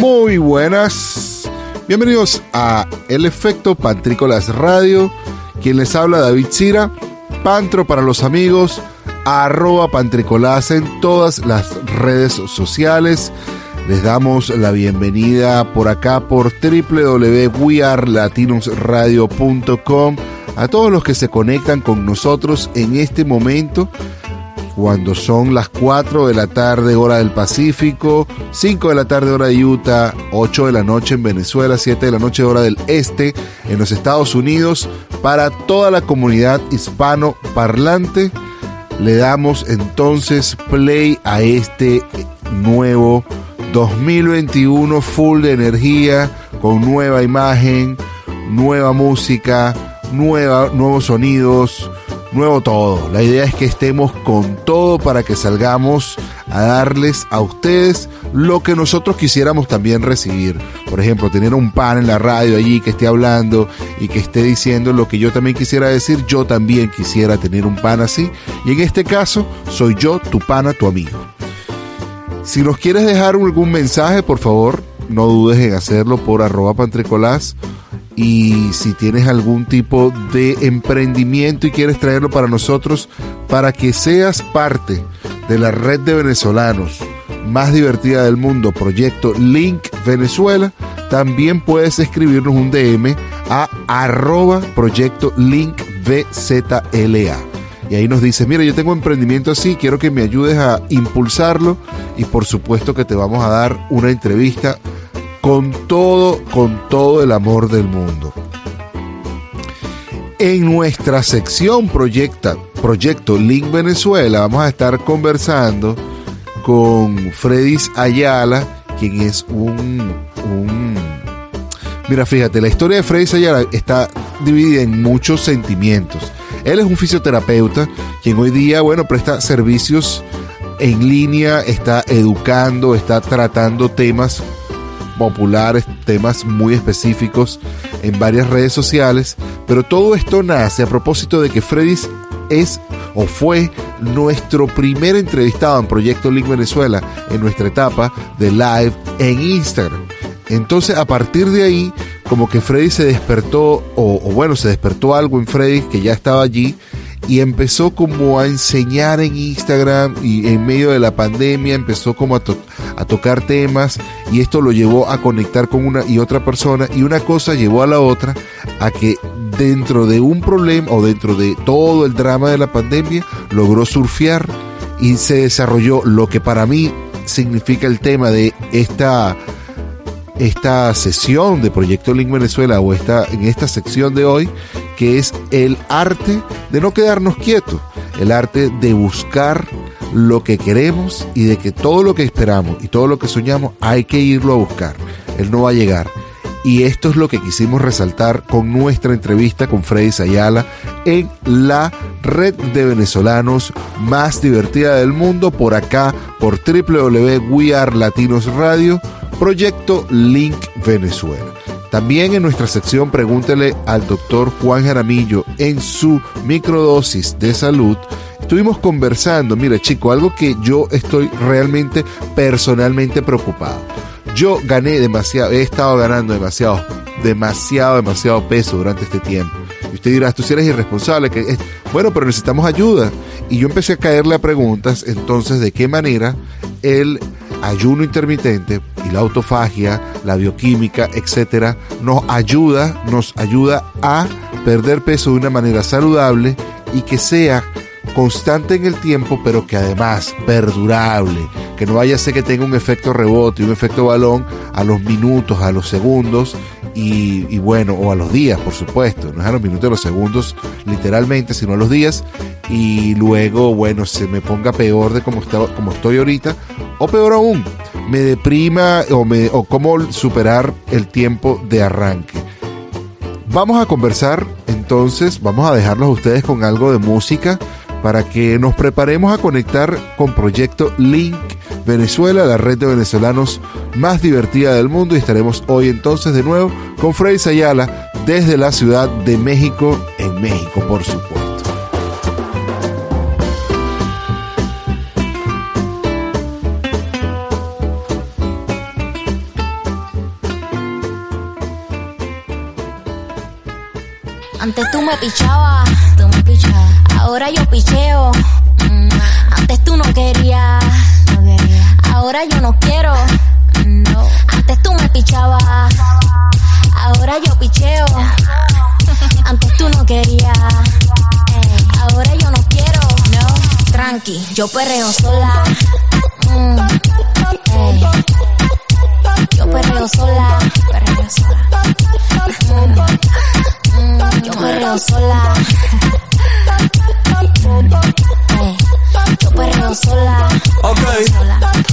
Muy buenas. Bienvenidos a El Efecto Pantrícolas Radio. Quien les habla David Cira. Pantro para los amigos. Arroba Pantricolás en todas las redes sociales. Les damos la bienvenida por acá por www.wearlatinosradio.com a todos los que se conectan con nosotros en este momento cuando son las 4 de la tarde hora del Pacífico, 5 de la tarde hora de Utah, 8 de la noche en Venezuela, 7 de la noche hora del Este en los Estados Unidos, para toda la comunidad hispano parlante. Le damos entonces play a este nuevo 2021 full de energía, con nueva imagen, nueva música, nueva, nuevos sonidos, nuevo todo. La idea es que estemos con todo para que salgamos a darles a ustedes lo que nosotros quisiéramos también recibir. Por ejemplo, tener un pan en la radio allí que esté hablando y que esté diciendo lo que yo también quisiera decir. Yo también quisiera tener un pan así. Y en este caso, soy yo, tu pana, tu amigo. Si nos quieres dejar algún mensaje, por favor, no dudes en hacerlo por arroba pantrecolás y si tienes algún tipo de emprendimiento y quieres traerlo para nosotros para que seas parte de la red de venezolanos más divertida del mundo, proyecto Link Venezuela, también puedes escribirnos un DM a arroba proyecto Link VZLA. Y ahí nos dice, mira, yo tengo emprendimiento así, quiero que me ayudes a impulsarlo y por supuesto que te vamos a dar una entrevista con todo, con todo el amor del mundo. En nuestra sección proyecta, Proyecto Link Venezuela vamos a estar conversando con Fredis Ayala, quien es un. Mira, fíjate, la historia de Fredis Ayala está dividida en muchos sentimientos. Él es un fisioterapeuta quien hoy día, bueno, presta servicios en línea, está educando, está tratando temas populares, temas muy específicos en varias redes sociales, pero todo esto nace a propósito de que Freddy es o fue nuestro primer entrevistado en Proyecto Link Venezuela en nuestra etapa de live en Instagram. Entonces a partir de ahí, como que Freddy se despertó, o, o bueno, se despertó algo en Freddy que ya estaba allí y empezó como a enseñar en Instagram y en medio de la pandemia empezó como a, a, tocar temas y esto lo llevó a conectar con una y otra persona y una cosa llevó a la otra a que dentro de un problema o dentro de todo el drama de la pandemia logró surfear y se desarrolló lo que para mí significa el tema de esta esta sesión de Proyecto Link Venezuela o esta, en esta sección de hoy, que es el arte de no quedarnos quietos, el arte de buscar lo que queremos y de que todo lo que esperamos y todo lo que soñamos hay que irlo a buscar. Él no va a llegar. Y esto es lo que quisimos resaltar con nuestra entrevista con Freddy Sayala en la red de venezolanos más divertida del mundo por acá por www.wearlatinosradio Proyecto Link Venezuela. También en nuestra sección Pregúntele al doctor Juan Jaramillo en su microdosis de salud. Estuvimos conversando, mira chico, algo que yo estoy realmente personalmente preocupado. Yo gané demasiado, he estado ganando demasiado, demasiado, demasiado peso durante este tiempo. Y usted dirá, tú si eres irresponsable, que es... bueno, pero necesitamos ayuda. Y yo empecé a caerle a preguntas, entonces, ¿de qué manera el ayuno intermitente y la autofagia, la bioquímica, etcétera, nos ayuda, nos ayuda a perder peso de una manera saludable y que sea constante en el tiempo, pero que además perdurable, que no vaya a ser que tenga un efecto rebote, un efecto balón a los minutos, a los segundos y, bueno, o a los días, por supuesto, no es a los minutos, a los segundos, literalmente, sino a los días y luego, bueno, se me ponga peor de como, estaba, como estoy ahorita, o peor aún, me deprima o, me, o cómo superar el tiempo de arranque. Vamos a conversar entonces, vamos a dejarlos a ustedes con algo de música para que nos preparemos a conectar con Proyecto Link Venezuela, la red de venezolanos más divertida del mundo. Y estaremos hoy entonces de nuevo con Freddy Sayala desde la Ciudad de México, en México, por supuesto. Antes tú me pichabas Ahora yo picheo. Mm. Antes tú no querías, no quería. Ahora yo no quiero. No. Antes tú me pichabas. Ahora yo picheo. Antes tú no querías. Ahora yo no quiero. No. Tranqui, yo perreo sola. Mm. Yo perreo sola. Perreo sola. Mm. Yo perreo sola.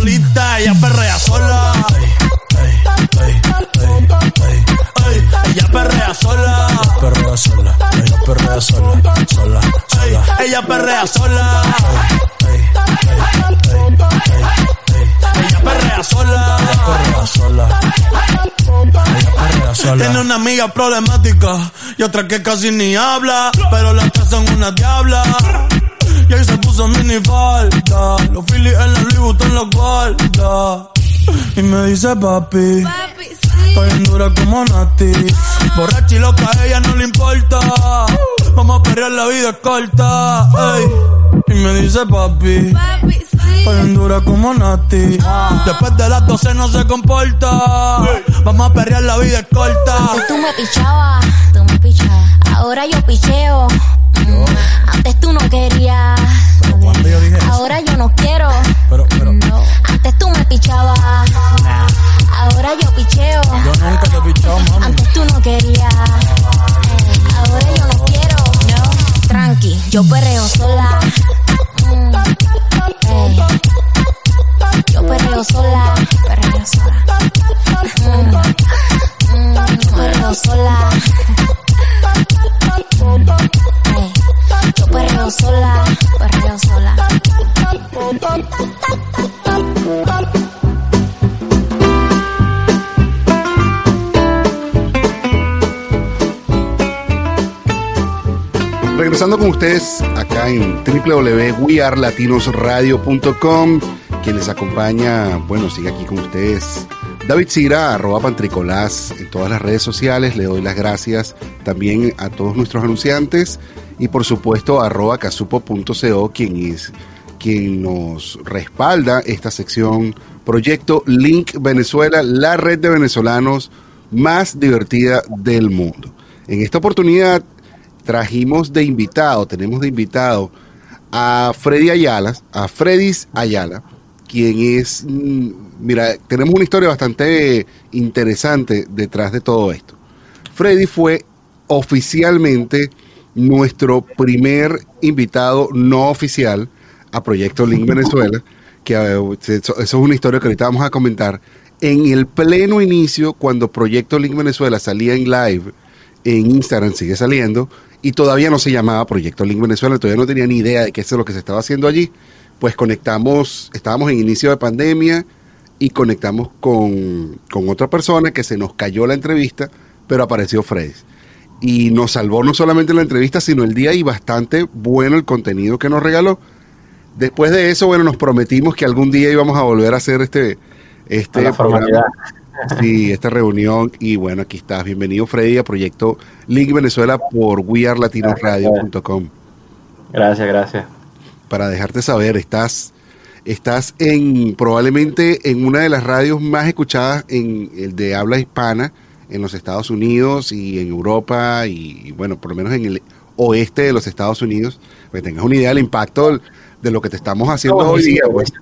Solita. Ella perrea sola. Ella perrea sola. Perrea sola, ella perrea sola, sola, sola. Ella perrea sola. Ella perrea sola. Perrea sola. Ella perrea sola. Tiene una amiga problemática y otra que casi ni habla, pero las tres son una diabla. Y ahí se puso mini falta, los Phillies en la Louis Vuitton los guarda. Y me dice papi, estoy bien dura como Nati. Borracha y loca, a ella no le importa. Vamos a perrear, la vida es corta. ey. Y me dice papi, estoy bien dura como Nati. Después de las 12 no se comporta. Vamos a perrear, la vida es corta. Antes tú me pichabas, tú me pichabas. Ahora yo picheo. Mm. Antes tú no querías. Yo dije eso, Ahora yo no quiero. pero, pero, No. Antes tú me pichabas. Ahora yo picheo. yo nunca te he pichado, mami. Antes tú no querías. Ahora yo. No. Tranqui, yo perreo sola. Mm. Ey. Yo perreo sola. Perreo sola. Mm. Mm. Perreo sola. Ey. Yo perreo sola. Perreo sola. Regresando con ustedes acá en www.wearlatinosradio.com. Quien les acompaña, bueno, sigue aquí con ustedes. David Sira, arroba pantricolás en todas las redes sociales. Le doy las gracias también a todos nuestros anunciantes. Y por supuesto, arroba casupo.co, quien es quien nos respalda esta sección Proyecto Link Venezuela, la red de venezolanos más divertida del mundo. En esta oportunidad trajimos de invitado, tenemos de invitado a Freddy Ayala, a Fredis Ayala, quien es, mm, mira, tenemos una historia bastante interesante detrás de todo esto. Freddy fue oficialmente nuestro primer invitado no oficial a Proyecto Link Venezuela, que eh, eso es una historia que ahorita vamos a comentar. En el pleno inicio, cuando Proyecto Link Venezuela salía en live en Instagram, sigue saliendo, y todavía no se llamaba Proyecto Link Venezuela, todavía no tenía ni idea de qué es lo que se estaba haciendo allí, pues conectamos, estábamos en inicio de pandemia y conectamos con, con otra persona que se nos cayó la entrevista, pero apareció Freddy. Y nos salvó no solamente la entrevista, sino el día y bastante bueno el contenido que nos regaló. Después de eso, bueno, nos prometimos que algún día íbamos a volver a hacer este, este A la formalidad. programa. Sí, esta reunión. Y bueno, aquí estás. Bienvenido, Freddy, a Proyecto Link Venezuela por wearlatinosradio.com. Gracias, gracias. Para dejarte saber, estás, estás en probablemente en una de las radios más escuchadas en el de habla hispana en los Estados Unidos y en Europa y, y bueno, por lo menos en el oeste de los Estados Unidos. Para que tengas una idea del impacto de lo que te estamos haciendo hoy día. pues.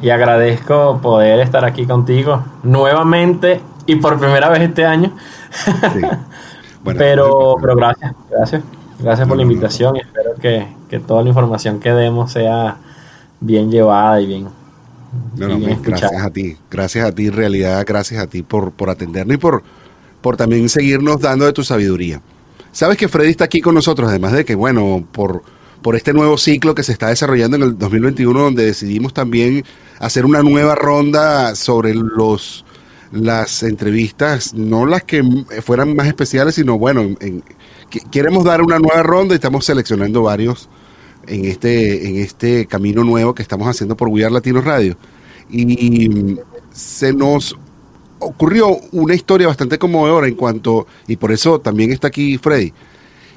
Y, agradezco poder estar aquí contigo nuevamente y por primera vez este año. Sí. Bueno, pero, pero gracias, gracias. Gracias por la invitación y espero que, que, toda la información que demos sea bien llevada y bien. Gracias a ti, gracias a ti, en realidad, gracias a ti por, por atendernos y por, por también seguirnos dando de tu sabiduría. Sabes que Freddy está aquí con nosotros, además de que, bueno, por, por este nuevo ciclo que se está desarrollando en el 2021, donde decidimos también hacer una nueva ronda sobre los las entrevistas, no las que fueran más especiales, sino bueno, en, queremos dar una nueva ronda y estamos seleccionando varios en este, en este camino nuevo que estamos haciendo por We Latino Radio. Y se nos ocurrió una historia bastante conmovedora en cuanto, y por eso también está aquí Freddy,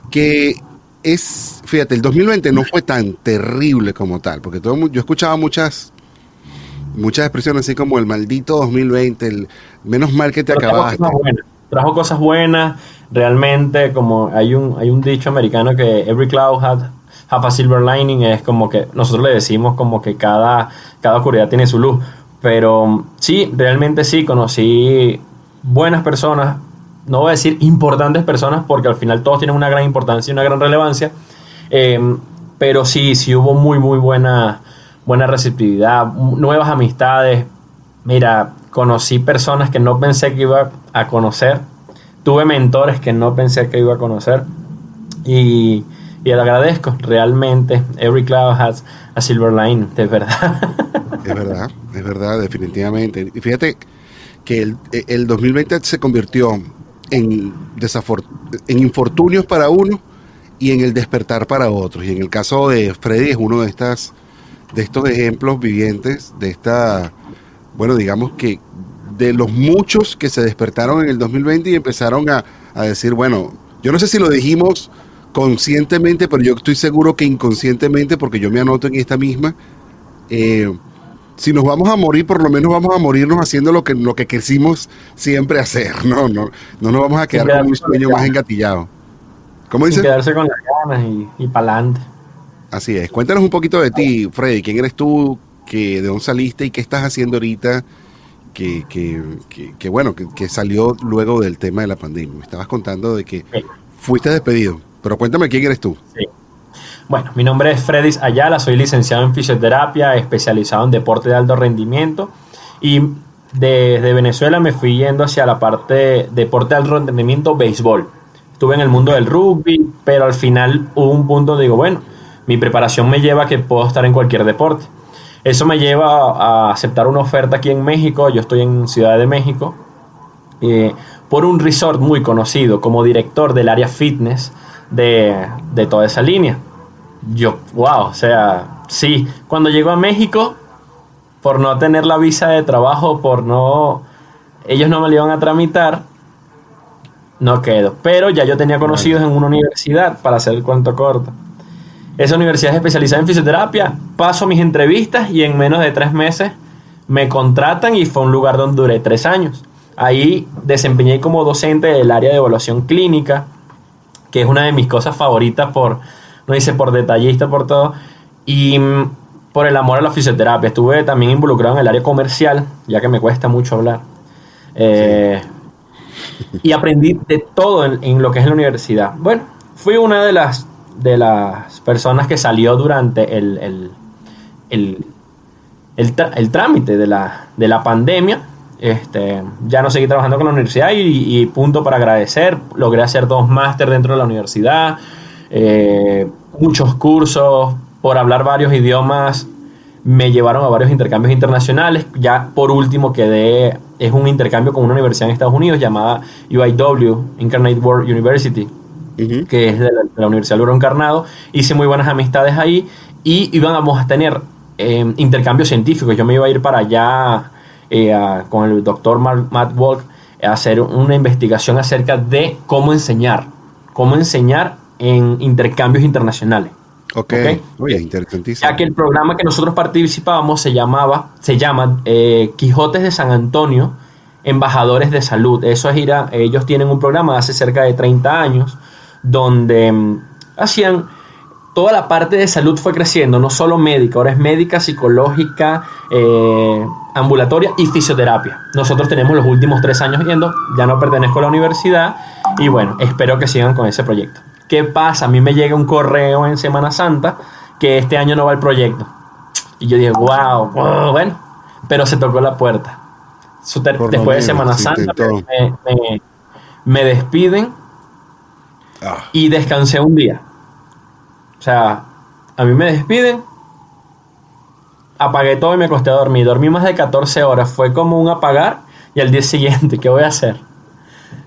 que es, fíjate, el 2020 no fue tan terrible como tal, porque todo, yo escuchaba muchas muchas expresiones así como el maldito 2020, el menos mal que te acabaste. Trajo cosas, buenas, realmente como hay un, hay un dicho americano que every cloud had, a silver lining, es como que nosotros le decimos como que cada, cada oscuridad tiene su luz, pero sí, realmente sí, conocí buenas personas, no voy a decir importantes personas porque al final todos tienen una gran importancia y una gran relevancia, eh, pero sí, sí hubo muy, muy buena buena receptividad, nuevas amistades. Mira, conocí personas que no pensé que iba a conocer. Tuve mentores que no pensé que iba a conocer. Y, y le agradezco. Realmente, every cloud has a silver line, de verdad. Es verdad, es verdad, definitivamente. Y fíjate que el, el 2020 se convirtió en, en infortunios para uno y en el despertar para otros. Y en el caso de Freddy es uno de estas de estos ejemplos vivientes, de esta, bueno, digamos que de los muchos que se despertaron en el 2020 y empezaron a, decir, bueno, yo no sé si lo dijimos conscientemente, pero yo estoy seguro que inconscientemente, porque yo me anoto en esta misma, eh, si nos vamos a morir, por lo menos vamos a morirnos haciendo lo que, lo que quisimos siempre hacer, ¿no? No, no nos vamos a quedar con un sueño más engatillado. ¿Cómo dice? quedarse con las ganas y, y para adelante. Así es. Cuéntanos un poquito de ti, Freddy. ¿Quién eres tú? Que, ¿De dónde saliste y qué estás haciendo ahorita? Que, que, que, bueno, que, salió luego del tema de la pandemia. Me estabas contando de que fuiste despedido, pero cuéntame quién eres tú. Sí. Bueno, mi nombre es Freddy Ayala, soy licenciado en fisioterapia, especializado en deporte de alto rendimiento y desde Venezuela me fui yendo hacia la parte de deporte de alto rendimiento, béisbol. Estuve en el mundo del rugby, pero al final hubo un punto donde digo, bueno, mi preparación me lleva a que puedo estar en cualquier deporte. Eso me lleva a aceptar una oferta aquí en México, yo estoy en Ciudad de México, eh, por un resort muy conocido como director del área fitness de, toda esa línea. Yo, wow, o sea, sí, cuando llego a México, por no tener la visa de trabajo, por no, ellos no me la iban a tramitar, no quedo. Pero ya yo tenía conocidos en una universidad, para hacer el cuento corto. Esa universidad es especializada en fisioterapia. Paso mis entrevistas y en menos de tres meses me contratan y fue un lugar donde duré tres años. Ahí desempeñé como docente del área de evaluación clínica, que es una de mis cosas favoritas por, no dice por detallista, por todo, y mm, por el amor a la fisioterapia. Estuve también involucrado en el área comercial, ya que me cuesta mucho hablar. Eh, y aprendí de todo en, lo que es la universidad. Bueno, fui una de las de las personas que salió durante el, el, trámite de la, de la pandemia. Este, ya no seguí trabajando con la universidad y, punto para agradecer. Logré hacer dos máster dentro de la universidad, eh, muchos cursos, por hablar varios idiomas. Me llevaron a varios intercambios internacionales. Ya por último quedé, es un intercambio con una universidad en Estados Unidos llamada UIW, Incarnate World University que es de la, Universidad Luro Encarnado. Hice muy buenas amistades ahí y íbamos a tener eh, intercambios científicos. Yo me iba a ir para allá eh, con el doctor Matt Walk a hacer una investigación acerca de cómo enseñar, cómo enseñar en intercambios internacionales. Ok, Oye, interesantísimo. Ya que el programa que nosotros participábamos se llamaba, se llama eh, Quijotes de San Antonio, Embajadores de Salud. Eso es ir a, ellos tienen un programa hace cerca de 30 años donde mm, hacían toda la parte de salud fue creciendo, no solo médica, ahora es médica, psicológica, eh, ambulatoria y fisioterapia. Nosotros tenemos los últimos tres años yendo, ya no pertenezco a la universidad y bueno, espero que sigan con ese proyecto. ¿Qué pasa? A mí me llega un correo en Semana Santa que este año no va el proyecto. Y yo dije, wow, wow, bueno, pero se tocó la puerta. Después de Semana se Santa intentó. me, me- me despiden Ah, y descansé un día. O sea, a mí me despiden, apagué todo y me acosté a dormir. Dormí más de 14 horas, fue como un apagar y al día siguiente, ¿qué voy a hacer?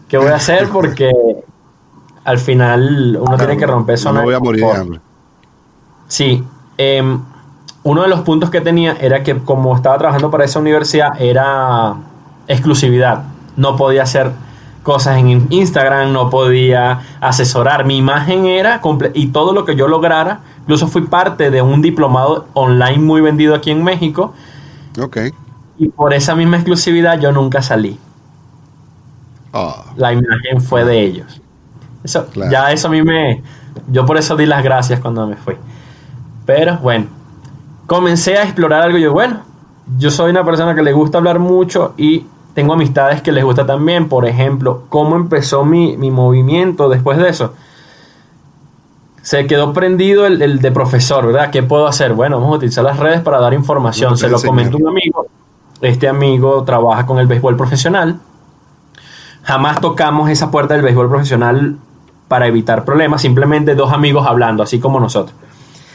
¿Qué voy a hacer? Porque al final uno tiene que romper no zona me voy a morir de hambre. Sí, em, uno de los puntos que tenía era que como estaba trabajando para esa universidad era exclusividad. No podía hacer cosas en Instagram, no podía asesorar. Mi imagen era y todo lo que yo lograra. Incluso fui parte de un diplomado online muy vendido aquí en México Ok. y por esa misma exclusividad yo nunca salí. Ah, La imagen fue de ellos. Eso, Claro. Ya eso a mí me... Yo por eso di las gracias cuando me fui. Pero bueno, comencé a explorar algo y yo, bueno, yo soy una persona que le gusta hablar mucho y tengo amistades que les gusta también. Por ejemplo, cómo empezó mi, mi movimiento después de eso. Se quedó prendido el, el de profesor, ¿verdad? ¿Qué puedo hacer? Bueno, vamos a utilizar las redes para dar información. Se lo a un amigo. Este amigo trabaja con el béisbol profesional. Jamás tocamos esa puerta del béisbol profesional para evitar problemas, simplemente dos amigos hablando, así como nosotros.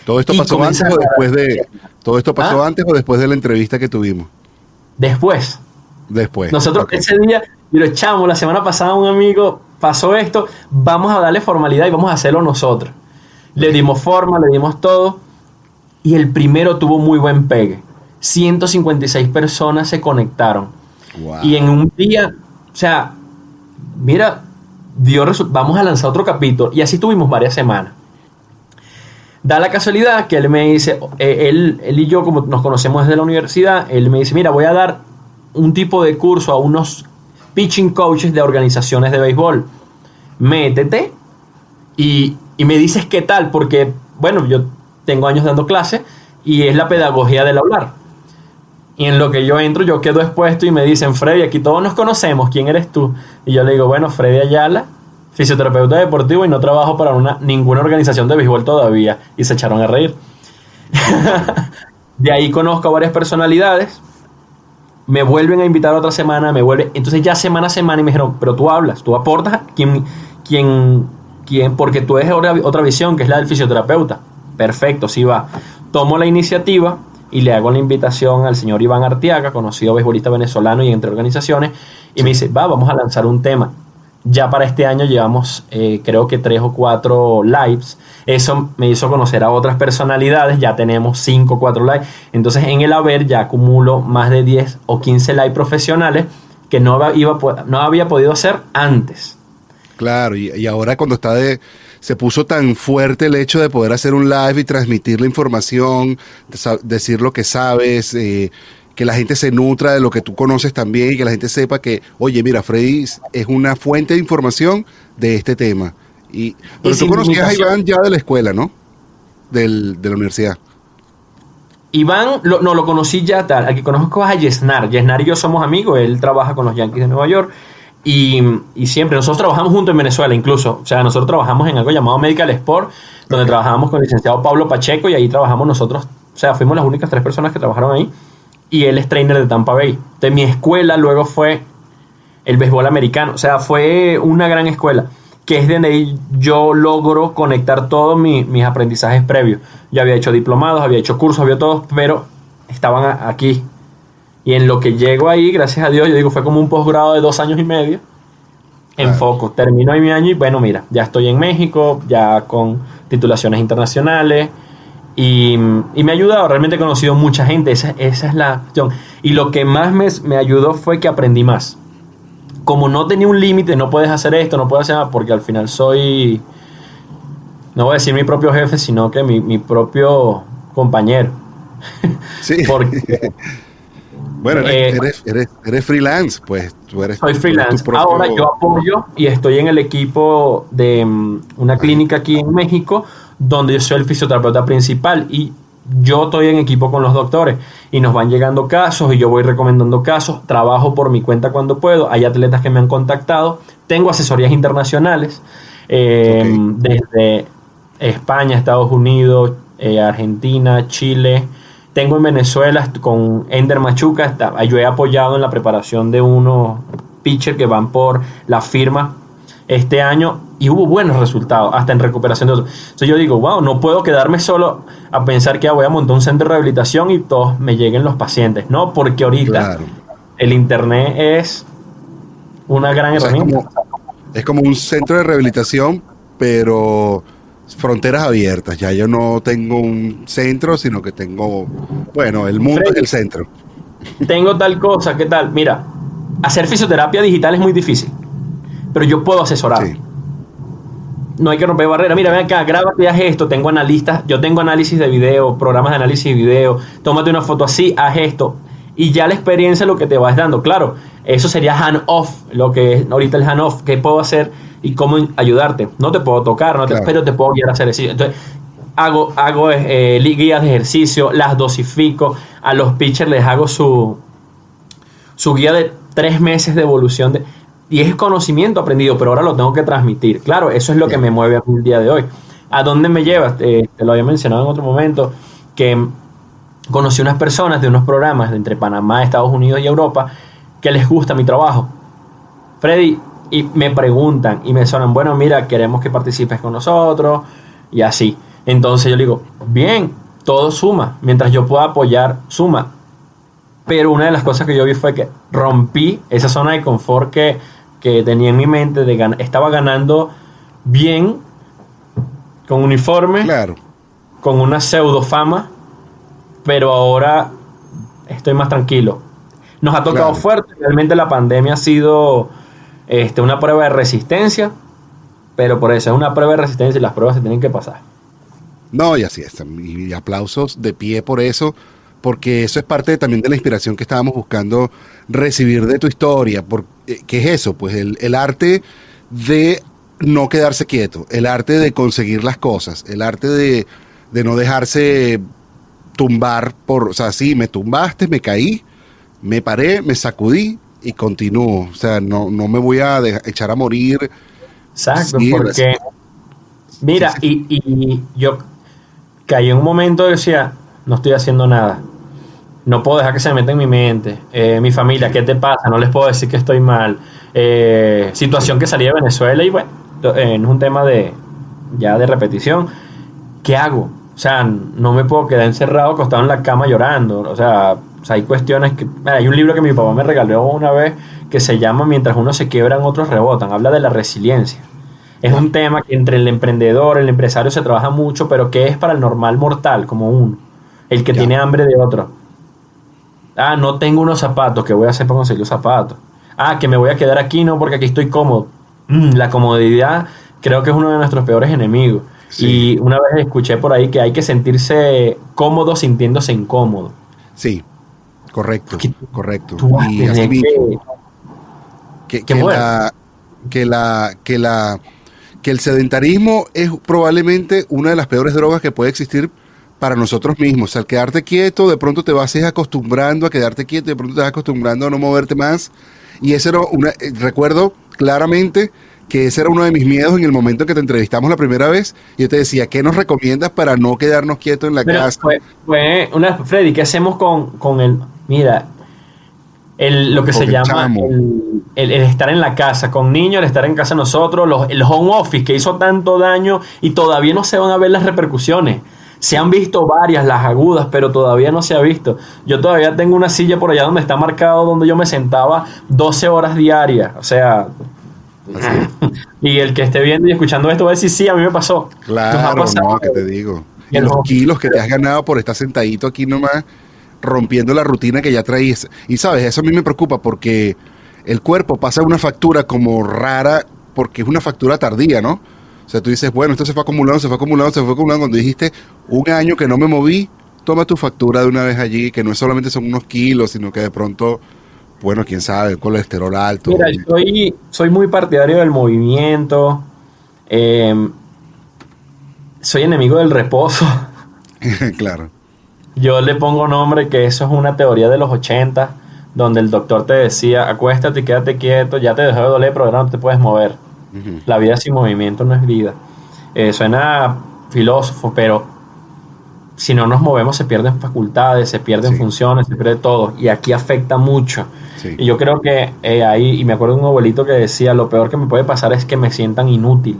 ¿Todo esto Y pasó antes o después de todo esto pasó ¿Ah? antes o después de la entrevista que tuvimos? Después, Después. nosotros ese día, y lo echamos, la semana pasada un amigo pasó esto, vamos a darle formalidad y vamos a hacerlo nosotros. Le dimos forma, le dimos todo, y el primero tuvo muy buen pegue. 156 personas se conectaron. Wow. Y en un día, o sea, mira, dio vamos a lanzar otro capítulo. Y así tuvimos varias semanas. Da la casualidad que él me dice, eh, él, él y yo como nos conocemos desde la universidad, él me dice, mira, voy a dar un tipo de curso a unos pitching coaches de organizaciones de béisbol. Métete y, y me dices qué tal, porque, bueno, yo tengo años dando clase y es la pedagogía del hablar. Y en lo que yo entro, yo quedo expuesto y me dicen, Freddy, aquí todos nos conocemos, ¿quién eres tú? Y yo le digo, bueno, Freddy Ayala, fisioterapeuta deportivo y no trabajo para una, ninguna organización de béisbol todavía. Y se echaron a reír. de ahí conozco a varias personalidades. Me vuelven a invitar otra semana, me vuelven. Entonces ya semana a semana y me dijeron, pero tú hablas, tú aportas, ¿quién, quién, quién? Porque tú eres otra, otra visión, que es la del fisioterapeuta. Perfecto, sí va. Tomo la iniciativa y le hago la invitación al señor Iván Artiaga, conocido beisbolista venezolano y entre organizaciones, y me dice, va, vamos a lanzar un tema. Ya para este año llevamos, eh, creo que tres o cuatro lives. Eso me hizo conocer a otras personalidades. Ya tenemos cinco o cuatro lives. Entonces, en el haber ya acumulo más de 10 o 15 live profesionales que no, iba, no había podido hacer antes. Claro, y, y ahora cuando está de se puso tan fuerte el hecho de poder hacer un live y transmitir la información, decir lo que sabes, eh, que la gente se nutra de lo que tú conoces también y que la gente sepa que, oye, mira, Freddy es una fuente de información de este tema. Y, pero tú sin conocías a. Iván ya de la escuela, ¿no? Del, de la universidad. Iván, lo- no lo conocí ya tal. Al que conozco a Yesnar. Yesnar y yo somos amigos. Él trabaja con los Yankees de Nueva York. Y, y siempre, nosotros trabajamos juntos en Venezuela incluso. O sea, nosotros trabajamos en algo llamado Medical Sport, donde trabajamos con el licenciado Pablo Pacheco y ahí trabajamos nosotros. O sea, fuimos las únicas tres personas que trabajaron ahí. Y él es trainer de Tampa Bay. De mi escuela luego fue el béisbol americano. O sea, fue una gran escuela, que es de donde yo logro conectar todos mi- mis aprendizajes previos. Yo había hecho diplomados, había hecho cursos, había todos, pero estaban aquí. Y en lo que llego ahí, gracias a Dios, yo digo, fue como un posgrado de dos años y medio. En Claro. foco. Termino ahí mi año y bueno, mira, ya estoy en México, ya con titulaciones internacionales. Y, y me ha ayudado, realmente he conocido mucha gente, esa, esa es la cuestión. Y lo que más me, me ayudó fue que aprendí más. Como no tenía un límite, no puedes hacer esto, no puedes hacer nada, porque al final soy, no voy a decir mi propio jefe, sino que mi, mi propio compañero. Sí. Porque bueno, eres, eh, eres, eres, eres freelance, pues tú eres. soy freelance. propio- Ahora yo apoyo y estoy en el equipo de mm, una clínica aquí en México donde yo soy el fisioterapeuta principal y yo estoy en equipo con los doctores y nos van llegando casos y yo voy recomendando casos, trabajo por mi cuenta cuando puedo, hay atletas que me han contactado, tengo asesorías internacionales, eh, desde España, Estados Unidos, eh, Argentina, Chile. Tengo en Venezuela con Ender Machuca, está- yo he apoyado en la preparación de unos pitchers que van por la firma este año y hubo buenos resultados, hasta en recuperación de otros. Entonces yo digo, wow, no puedo quedarme solo a pensar que ah, voy a montar un centro de rehabilitación y todos me lleguen los pacientes. No, porque ahorita Claro. el internet es una gran O sea, es, herramienta. como, es como un centro de rehabilitación, pero fronteras abiertas. Ya yo no tengo un centro, sino que tengo, bueno, el mundo es el centro. Tengo tal cosa, ¿qué tal? Mira, hacer fisioterapia digital es muy difícil, pero yo puedo asesorar. Sí. No hay que romper barreras. Mira, ven acá, grábate, haz esto. Tengo analistas, yo tengo análisis de video, programas de análisis de video. Tómate una foto así, haz esto. Y ya la experiencia es lo que te vas dando. Claro, eso sería hand-off, lo que es ahorita el hand-off. ¿Qué puedo hacer y cómo ayudarte? No te puedo tocar, no te, pero te puedo guiar a hacer ejercicio. Entonces, hago, hago eh, li- guías de ejercicio, las dosifico. A los pitchers les hago su, su guía de tres meses de evolución de, y es conocimiento aprendido, pero ahora lo tengo que transmitir. Claro, eso es lo que me mueve a mí el día de hoy. ¿A dónde me llevas? Eh, te lo había mencionado en otro momento, que conocí unas personas de unos programas de entre Panamá, Estados Unidos y Europa que les gusta mi trabajo. Freddy, y me preguntan y me sonan, bueno, mira, queremos que participes con nosotros y así. Entonces yo le digo, bien, todo suma, mientras yo pueda apoyar, suma. Pero una de las cosas que yo vi fue que rompí esa zona de confort que, que tenía en mi mente. De gan- estaba ganando bien, con uniforme, Claro. con una pseudo fama, pero ahora estoy más tranquilo. Nos ha tocado Claro. fuerte. Realmente la pandemia ha sido este, una prueba de resistencia, pero por eso es una prueba de resistencia y las pruebas se tienen que pasar. No, y así es. Y aplausos de pie por eso, porque eso es parte también de la inspiración que estábamos buscando recibir de tu historia. Por, eh, ¿Qué es eso? Pues el, el arte de no quedarse quieto, el arte de conseguir las cosas, el arte de, de no dejarse tumbar por, o sea, sí, me tumbaste, me caí, me paré, me sacudí y continúo. O sea, no, no me voy a echar a morir. Exacto, Sí, porque mira, Sí, Y, y yo caí en un momento y decía, no estoy haciendo nada. No puedo dejar que se me meta en mi mente. Eh, mi familia, ¿qué te pasa? No les puedo decir que estoy mal. Eh, situación que salí de Venezuela y bueno, eh, es un tema de ya de repetición. ¿Qué hago? O sea, no me puedo quedar encerrado acostado en la cama llorando. O sea, o sea, hay cuestiones que... mira, hay un libro que mi papá me regaló una vez que se llama Mientras unos se quiebran, otros rebotan. Habla de la resiliencia. Es un tema que entre el emprendedor, el empresario se trabaja mucho, pero que es para el normal mortal, como uno. El que Ya. tiene hambre de otro. Ah, no tengo unos zapatos, ¿qué voy a hacer para conseguir los zapatos? Ah, que me voy a quedar aquí, no, porque aquí estoy cómodo. Mm, la comodidad creo que es uno de nuestros peores enemigos. Sí. Y una vez escuché por ahí que hay que sentirse cómodo sintiéndose incómodo. Sí, correcto, correcto. Y así mismo. que- la, que la que la que el sedentarismo es probablemente una de las peores drogas que puede existir para nosotros mismos. Al quedarte quieto, de pronto te vas a ir acostumbrando a quedarte quieto, de pronto te vas acostumbrando a no moverte más. Y ese era una, eh, recuerdo claramente que ese era uno de mis miedos en el momento en que te entrevistamos la primera vez. Yo te decía, ¿qué nos recomiendas para no quedarnos quietos en la Pero casa? fue, fue una, Freddy, ¿qué hacemos con, con el, mira, el, lo que se llama chamo. el, el- el estar en la casa con niños, el estar en casa nosotros, los, el home office que hizo tanto daño y todavía no se van a ver las repercusiones. Se han visto varias, las agudas, pero todavía no se ha visto. Yo todavía tengo una silla por allá donde está marcado donde yo me sentaba 12 horas diarias. O sea, y el que esté viendo y escuchando esto va a decir, sí, a mí me pasó. Claro, pasado. no, que te digo. Y los kilos que te has ganado por estar sentadito aquí nomás, rompiendo la rutina que ya traías. Y sabes, eso a mí me preocupa porque el cuerpo pasa una factura como rara, porque es una factura tardía, ¿no? O sea, tú dices, bueno, esto se fue acumulando, se fue acumulando, se fue acumulando. Cuando dijiste un año que no me moví, toma tu factura de una vez allí, que no solamente son unos kilos, sino que de pronto, bueno, quién sabe, el colesterol alto. Mira, soy, soy muy partidario del movimiento. eh, soy enemigo del reposo. claro. Yo le pongo nombre que eso es una teoría de los 80, donde el doctor te decía, acuéstate y quédate quieto, ya te dejó de doler, pero ahora no te puedes mover. La vida sin movimiento no es vida. Eh, suena filósofo, pero si no nos movemos se pierden facultades, se pierden Sí. funciones, se pierde todo. Y aquí afecta mucho. Sí. Y yo creo que eh, ahí, y me acuerdo de un abuelito que decía, lo peor que me puede pasar es que me sientan inútil.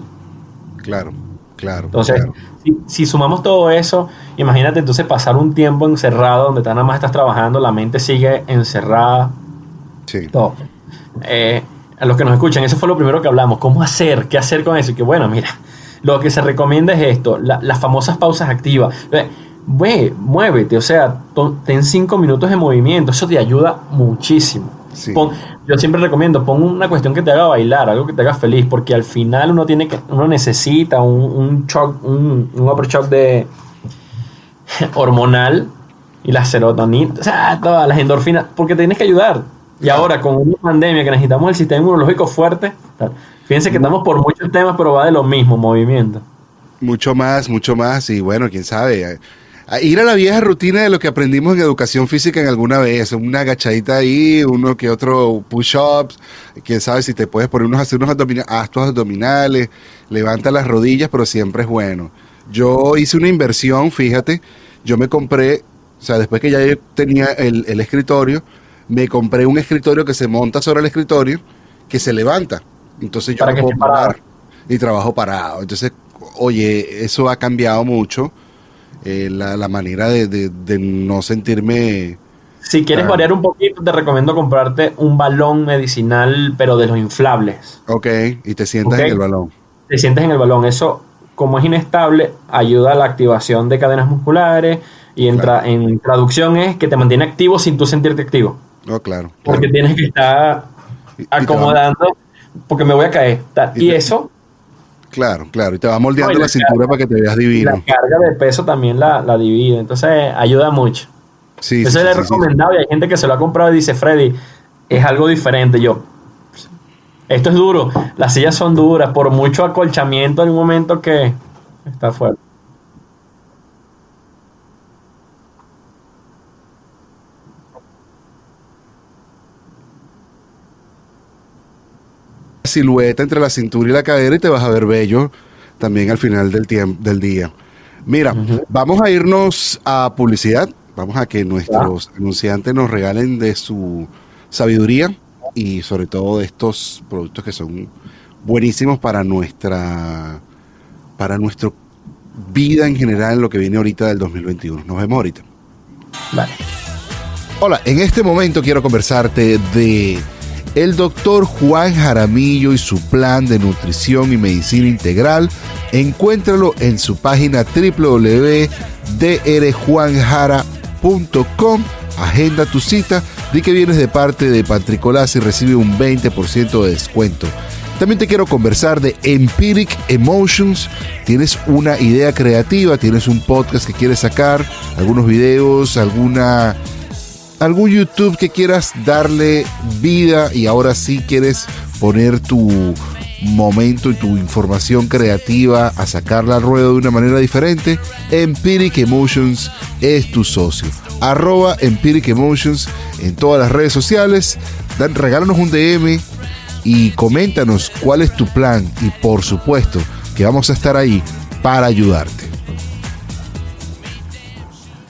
Claro, claro. Entonces, claro. si, si sumamos todo eso, imagínate entonces pasar un tiempo encerrado donde nada más estás trabajando, la mente sigue encerrada, Sí. todo. Eh, a los que nos escuchan, eso fue lo primero que hablamos. ¿Cómo hacer? ¿Qué hacer con eso? Y que bueno, mira, lo que se recomienda es esto, la- las famosas pausas activas. Ve, muévete, o sea, ten cinco minutos de movimiento, eso te ayuda muchísimo. Sí. Pon- yo siempre recomiendo, pon una cuestión que te haga bailar, algo que te haga feliz, porque al final uno tiene que, uno necesita un, un shock, un, un upper shock de hormonal y la serotonina, o sea, todas las endorfinas, porque tienes que ayudar. Y ahora con una pandemia que necesitamos el sistema inmunológico fuerte, fíjense que estamos por muchos temas, pero va de lo mismo, movimiento. Mucho más, mucho más. Y bueno, quién sabe. A- ir a la vieja rutina de lo que aprendimos en educación física en alguna vez. Una agachadita ahí, uno que otro push-ups. Quién sabe si te puedes poner unos, hacer unos abdominales, tus abdominales, levanta las rodillas, pero siempre es bueno. Yo hice una inversión, fíjate. Yo me compré, o sea, después que ya yo tenía el, el escritorio, me compré un escritorio que se monta sobre el escritorio, que se levanta. Entonces yo Para me puedo parar y trabajo parado. Entonces, oye, eso ha cambiado mucho eh, la, la manera de, de- de no sentirme... Si quieres Ah. variar un poquito, te recomiendo comprarte un balón medicinal, pero de los inflables. Ok, y te sientas en el balón. Te sientes en el balón. Eso, como es inestable, ayuda a la activación de cadenas musculares y entra en traducción es que te mantiene activo sin tú sentirte activo. No, claro. Porque claro. tienes que estar acomodando porque me voy a caer. Y eso, Claro, claro. Y te va moldeando No, la la cintura para que te veas la divino. carga de peso también la, la divide. Entonces, ayuda mucho. Sí, Eso sí, le he sí. recomendado y hay gente que se lo ha comprado y dice, Freddy, es algo diferente. Yo, esto es duro, las sillas son duras, por mucho acolchamiento en un momento que está fuerte. Silueta entre la cintura y la cadera y te vas a ver bello también al final del tiempo del día. Mira, vamos a irnos a publicidad. Vamos a que nuestros anunciantes nos regalen de su sabiduría y sobre todo de estos productos que son buenísimos para nuestra para nuestra vida en general en lo que viene ahorita del 2021. Nos vemos ahorita. Vale. Hola, en este momento quiero conversarte de el doctor Juan Jaramillo y su plan de nutrición y medicina integral. Encuéntralo en su página www.drjuanjara.com. Agenda tu cita, di que vienes de parte de Pantricolás y recibe un 20% de descuento. También te quiero conversar de Empiric Emotions. Tienes una idea creativa, tienes un podcast que quieres sacar, algunos videos, alguna algún YouTube que quieras darle vida y ahora sí quieres poner tu momento y tu información creativa a sacarla al ruedo de una manera diferente, Empiric Emotions es tu socio. Arroba Empiric Emotions en todas las redes sociales. Dan, regálanos un DM y coméntanos cuál es tu plan y por supuesto que vamos a estar ahí para ayudarte.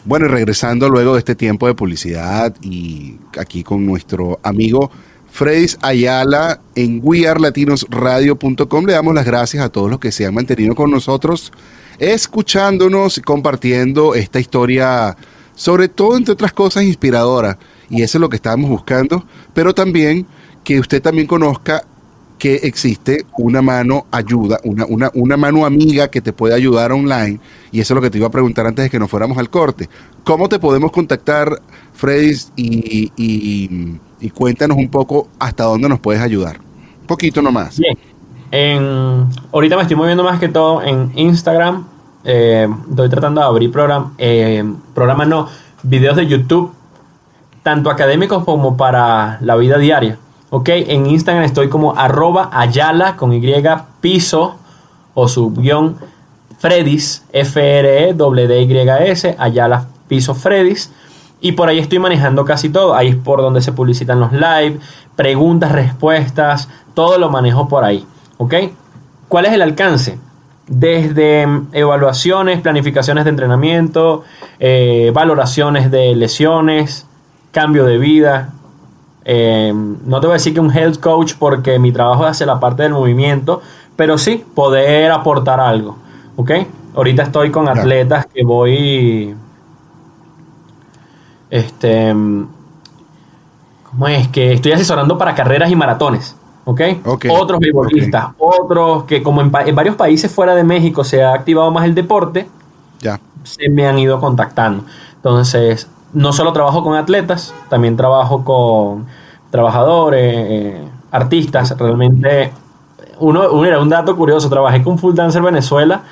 Bueno, y regresando luego de este tiempo de publicidad y aquí con nuestro amigo Freddy Ayala en wearlatinosradio.com le damos las gracias a todos los que se han mantenido con nosotros, escuchándonos, compartiendo esta historia, sobre todo entre otras cosas inspiradora, y eso es lo que estábamos buscando, pero también que usted también conozca que existe una mano ayuda, una, una, una mano amiga que te puede ayudar online. Y eso es lo que te iba a preguntar antes de que nos fuéramos al corte. ¿Cómo te podemos contactar, Freddy? Y, y, cuéntanos un poco hasta dónde nos puedes ayudar. Un poquito nomás. Bien. En, ahorita me estoy moviendo más que todo en Instagram. Eh, estoy tratando de abrir programa, eh, programas no, videos de YouTube, tanto académicos como para la vida diaria. Ok, en Instagram estoy como arroba ayala con Y piso o subguión Fredis, F-R-E-D-Y-S, Ayala piso Fredis. Y por ahí estoy manejando casi todo. Ahí es por donde se publicitan los live, preguntas, respuestas, todo lo manejo por ahí. ¿Ok? ¿Cuál es el alcance? Desde mm, evaluaciones, planificaciones de entrenamiento, eh, valoraciones de lesiones, cambio de vida. Eh, no te voy a decir que un health coach porque mi trabajo hace la parte del movimiento, pero sí poder aportar algo. ¿Ok? Ahorita estoy con atletas que voy. Este. ¿Cómo es? Que estoy asesorando para carreras y maratones. ¿Ok? Otros beisbolistas, otros que, como en, en varios países fuera de México se ha activado más el deporte, Ya. se me han ido contactando. Entonces, no solo trabajo con atletas, también trabajo con trabajadores, eh, artistas. Realmente, uno, era un dato curioso, trabajé con Full Dancer Venezuela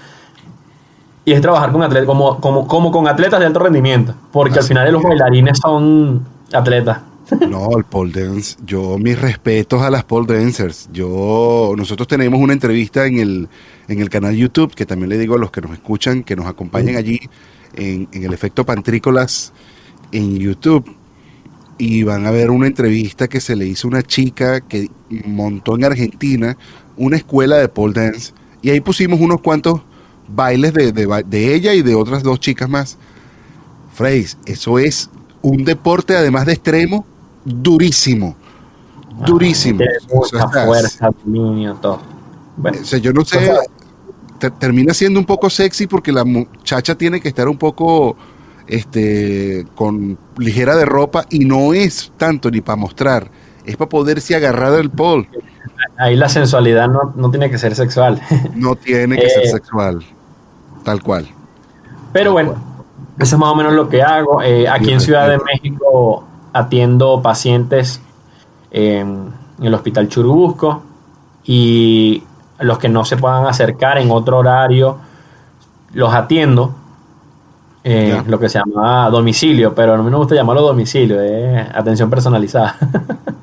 y es trabajar con atletas, como, como, como con atletas de alto rendimiento, porque al final los bailarines son atletas. No, el pole dance. Yo, mis respetos a las pole dancers. Yo, nosotros tenemos una entrevista en el, en el canal YouTube, que también le digo a los que nos escuchan, que nos acompañen allí en, en el efecto Pantrícolas en YouTube. Y van a ver una entrevista que se le hizo a una chica que montó en Argentina una escuela de pole dance. Y ahí pusimos unos cuantos bailes de, de ella y de otras dos chicas más. Freys, eso es un deporte, además de extremo, durísimo. Durísimo. Tiene O sea, mucha fuerza, dominio, todo. Bueno, o sea, yo no sé, te- termina siendo un poco sexy porque la muchacha tiene que estar un poco este con ligera de ropa y no es tanto ni para mostrar, es para poderse agarrar del pole. ahí la sensualidad no, no tiene que ser sexual. No tiene que ser Eh, sexual. Tal cual. Pero bueno, eso es más o menos lo que hago. Eh, aquí Bien, en Ciudad de. México atiendo pacientes eh, en el Hospital Churubusco y los que no se puedan acercar en otro horario los atiendo. Eh, lo que se llama domicilio, pero a mí no me gusta llamarlo domicilio, es atención personalizada.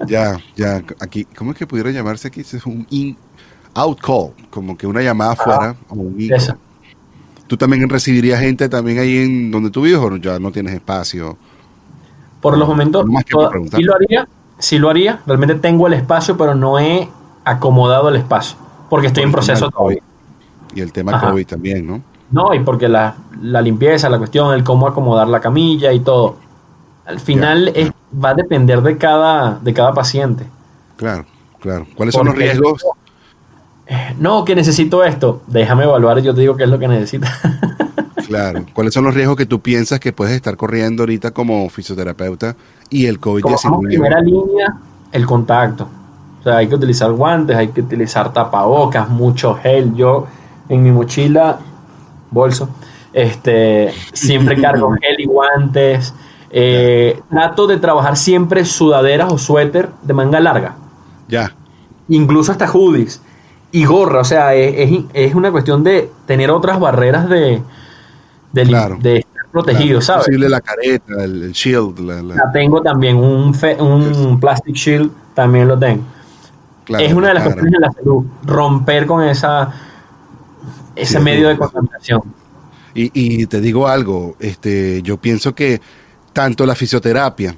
Ya, ya, aquí, ¿cómo es que pudiera llamarse aquí? Es un in, out call, como que una llamada afuera. o un. ¿Tú también recibirías gente también ahí en donde tú vives o ya no tienes espacio? Por los momentos, No más que toda- sí lo haría, sí lo haría. Realmente tengo el espacio, pero no he acomodado el espacio, porque estoy en Por proceso todavía. Y el tema Ajá. COVID también, ¿no? No, y porque la, la limpieza, la cuestión, el cómo acomodar la camilla y todo. Al final es- va a depender de cada, de cada paciente. Claro, claro. ¿Cuáles son los riesgos? No, que necesito esto. Déjame evaluar y yo te digo qué es lo que necesitas. Claro. ¿Cuáles son los riesgos que tú piensas que puedes estar corriendo ahorita como fisioterapeuta y el Como vamos, COVID-19? primera línea, el contacto. O sea, hay que utilizar guantes, hay que utilizar tapabocas, mucho gel. Yo en mi mochila, bolso, este, siempre cargo gel y guantes. Eh, trato de trabajar siempre sudaderas o suéter de manga larga, Ya, incluso hasta hoodies y gorra. O sea, es, es- es una cuestión de tener otras barreras de, de, Claro. de estar protegido, claro. ¿sabes? Posible la careta, el, el shield, la- la- La tengo también, un, fe- un plastic shield también lo tengo. claro, es una de las cuestiones de la salud, romper con esa ese Sí, medio de contaminación. Y, y te digo algo, este, yo pienso que tanto la fisioterapia,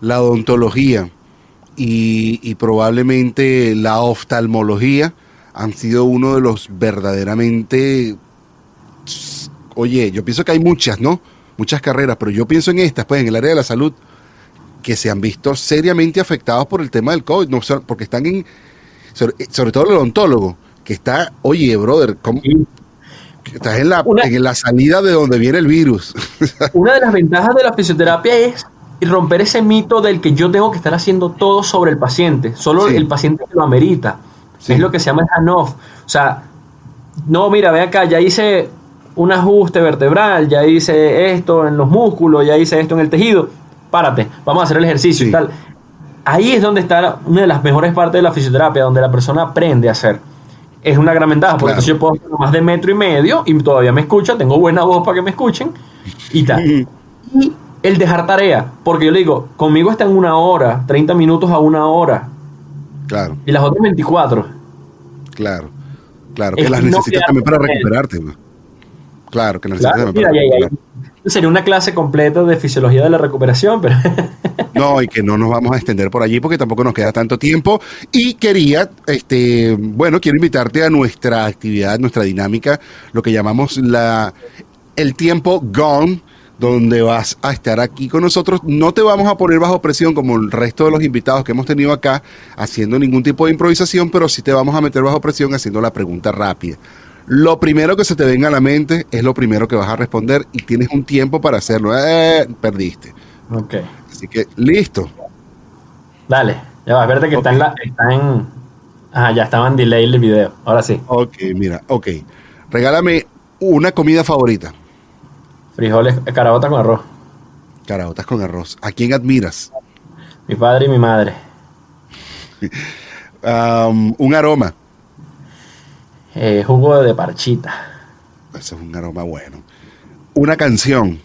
la odontología y, y probablemente la oftalmología han sido uno de los verdaderamente, oye, yo pienso que hay muchas, ¿no? Muchas carreras, pero yo pienso en estas, pues en el área de la salud, que se han visto seriamente afectados por el tema del COVID, no, porque están en, sobre, sobre todo el odontólogo, que está, oye, brother, ¿cómo, Estás en la, Una- en la salida de donde viene el virus. una de las ventajas de la fisioterapia es romper ese mito del que yo tengo que estar haciendo todo sobre el paciente, solo Sí. el paciente que lo amerita. Sí. Es lo que se llama el handoff. O sea, no, mira, ve acá, ya hice un ajuste vertebral, ya hice esto en los músculos, ya hice esto en el tejido. Párate, vamos a hacer el ejercicio Sí. y tal. Ahí es donde está una de las mejores partes de la fisioterapia, donde la persona aprende a hacer. Es una gran ventaja, porque Claro. entonces yo puedo hacer más de metro y medio y todavía me escucha, tengo buena voz para que me escuchen y tal. Y el dejar tarea, porque yo le digo, conmigo está en una hora, 30 minutos a una hora, Claro, y las otras 24. claro, claro. Es Que las necesitas también para recuperarte. ¿no? Claro, que las necesitas también mira, para recuperarte. Sería una clase completa de fisiología de la recuperación, pero... No, y que no nos vamos a extender por allí porque tampoco nos queda tanto tiempo. Y quería, este, bueno, quiero invitarte a nuestra actividad, nuestra dinámica, lo que llamamos la el tiempo gone, donde vas a estar aquí con nosotros. No te vamos a poner bajo presión como el resto de los invitados que hemos tenido acá, haciendo ningún tipo de improvisación, pero sí te vamos a meter bajo presión haciendo la pregunta rápida. Lo primero que se te venga a la mente es lo primero que vas a responder y tienes un tiempo para hacerlo. Eh, perdiste. Ok. Así que, listo. Dale, ya va, espérate que está en la... Está en... Ajá, ya estaba en delay el video. Ahora sí. Ok, mira, ok. Regálame una comida favorita. Frijoles, carabotas con arroz. Carabotas con arroz. ¿A quién admiras? Mi padre y mi madre. Um, un aroma. Eh, jugo de parchita. Ese es un aroma bueno. Una canción.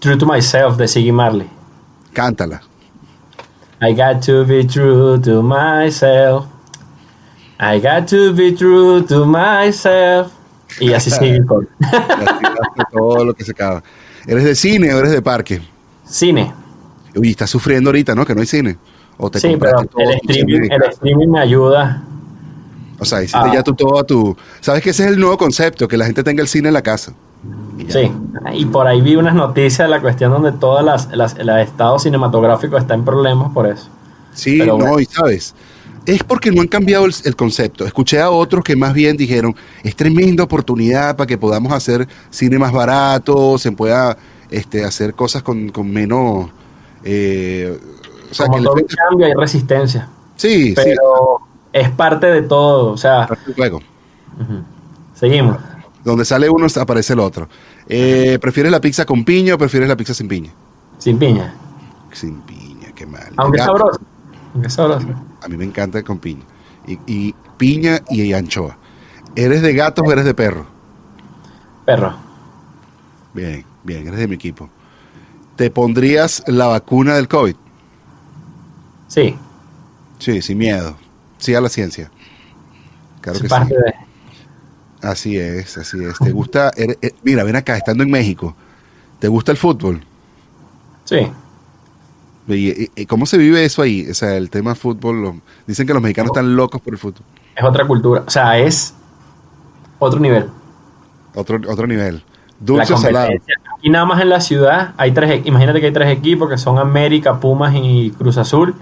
True to myself de Siggy Marley. Cántala. I got to be true to myself. I got to be true to myself. Y así sigue hace todo lo que se acaba. ¿Eres de cine o eres de parque? Cine. Uy, estás sufriendo ahorita, ¿no? Que no hay cine. O te Sí, pero el streaming, el streaming me ayuda. O sea, hiciste Ah. ya tú todo a tu... ¿Sabes que ese es el nuevo concepto? Que la gente tenga el cine en la casa. Y. Sí. Y por ahí vi unas noticias de la cuestión donde todo las, las- el estado cinematográfico está en problemas por eso. Sí, Pero no, bueno. y sabes, es porque no han cambiado el, el concepto. Escuché a otros que más bien dijeron, es tremenda oportunidad para que podamos hacer cine más barato, se pueda este, hacer cosas con, con menos... eh, o sea, Como que todo efecto- cambio hay resistencia. sí, sí, Pero es parte de todo. O sea, seguimos. Donde sale uno aparece el otro. Eh, ¿Prefieres la pizza con piña o prefieres la pizza sin piña? Sin piña. Sin piña, qué mal. Aunque es sabroso. Aunque es sabroso. A mí me encanta con piña. Y, y piña y anchoa. ¿Eres de gatos o eres de perro? Perro. Bien, bien, eres de mi equipo. ¿Te pondrías la vacuna del COVID? Sí. Sí, sin miedo. Sí a la ciencia. Claro es que parte sí. de. Así es, así es. ¿Te gusta? eres- eh, mira, ven acá, estando en México. ¿Te gusta el fútbol? Sí. Y- y- ¿Cómo se vive eso ahí? O sea, el tema fútbol. lo- dicen que los mexicanos están locos por el fútbol. Es otra cultura. O sea, es otro nivel. Otro, otro nivel. Dulce salado. Aquí nada más en la ciudad hay tres. Imagínate que hay tres equipos que son América, Pumas y Cruz Azul.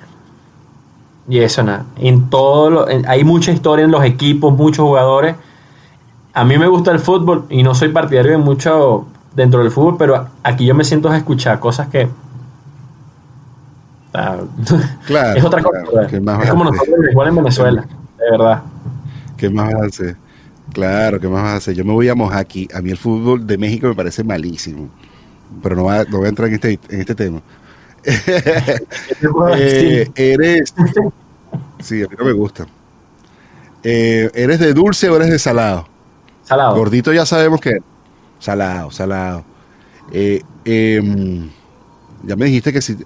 Y eso nada. En todo lo- en- hay mucha historia en los equipos, muchos jugadores. A mí me gusta el fútbol y no soy partidario de mucho dentro del fútbol, pero aquí yo me siento a escuchar cosas que. Ah, Claro, es otra cosa. ¿qué más es como nosotros igual en Venezuela, de verdad. ¿Qué más hacer? Claro, ¿qué más vas a hacer? Yo me voy a mojar aquí. A mí el fútbol de México me parece malísimo. Pero no, va- no voy a entrar en este, en este tema. Eh, eres. Sí, a mí no me gusta. Eh, ¿Eres de dulce o eres de salado? Salado. Gordito ya sabemos que. Salado, salado. Eh, em, ya me dijiste que si.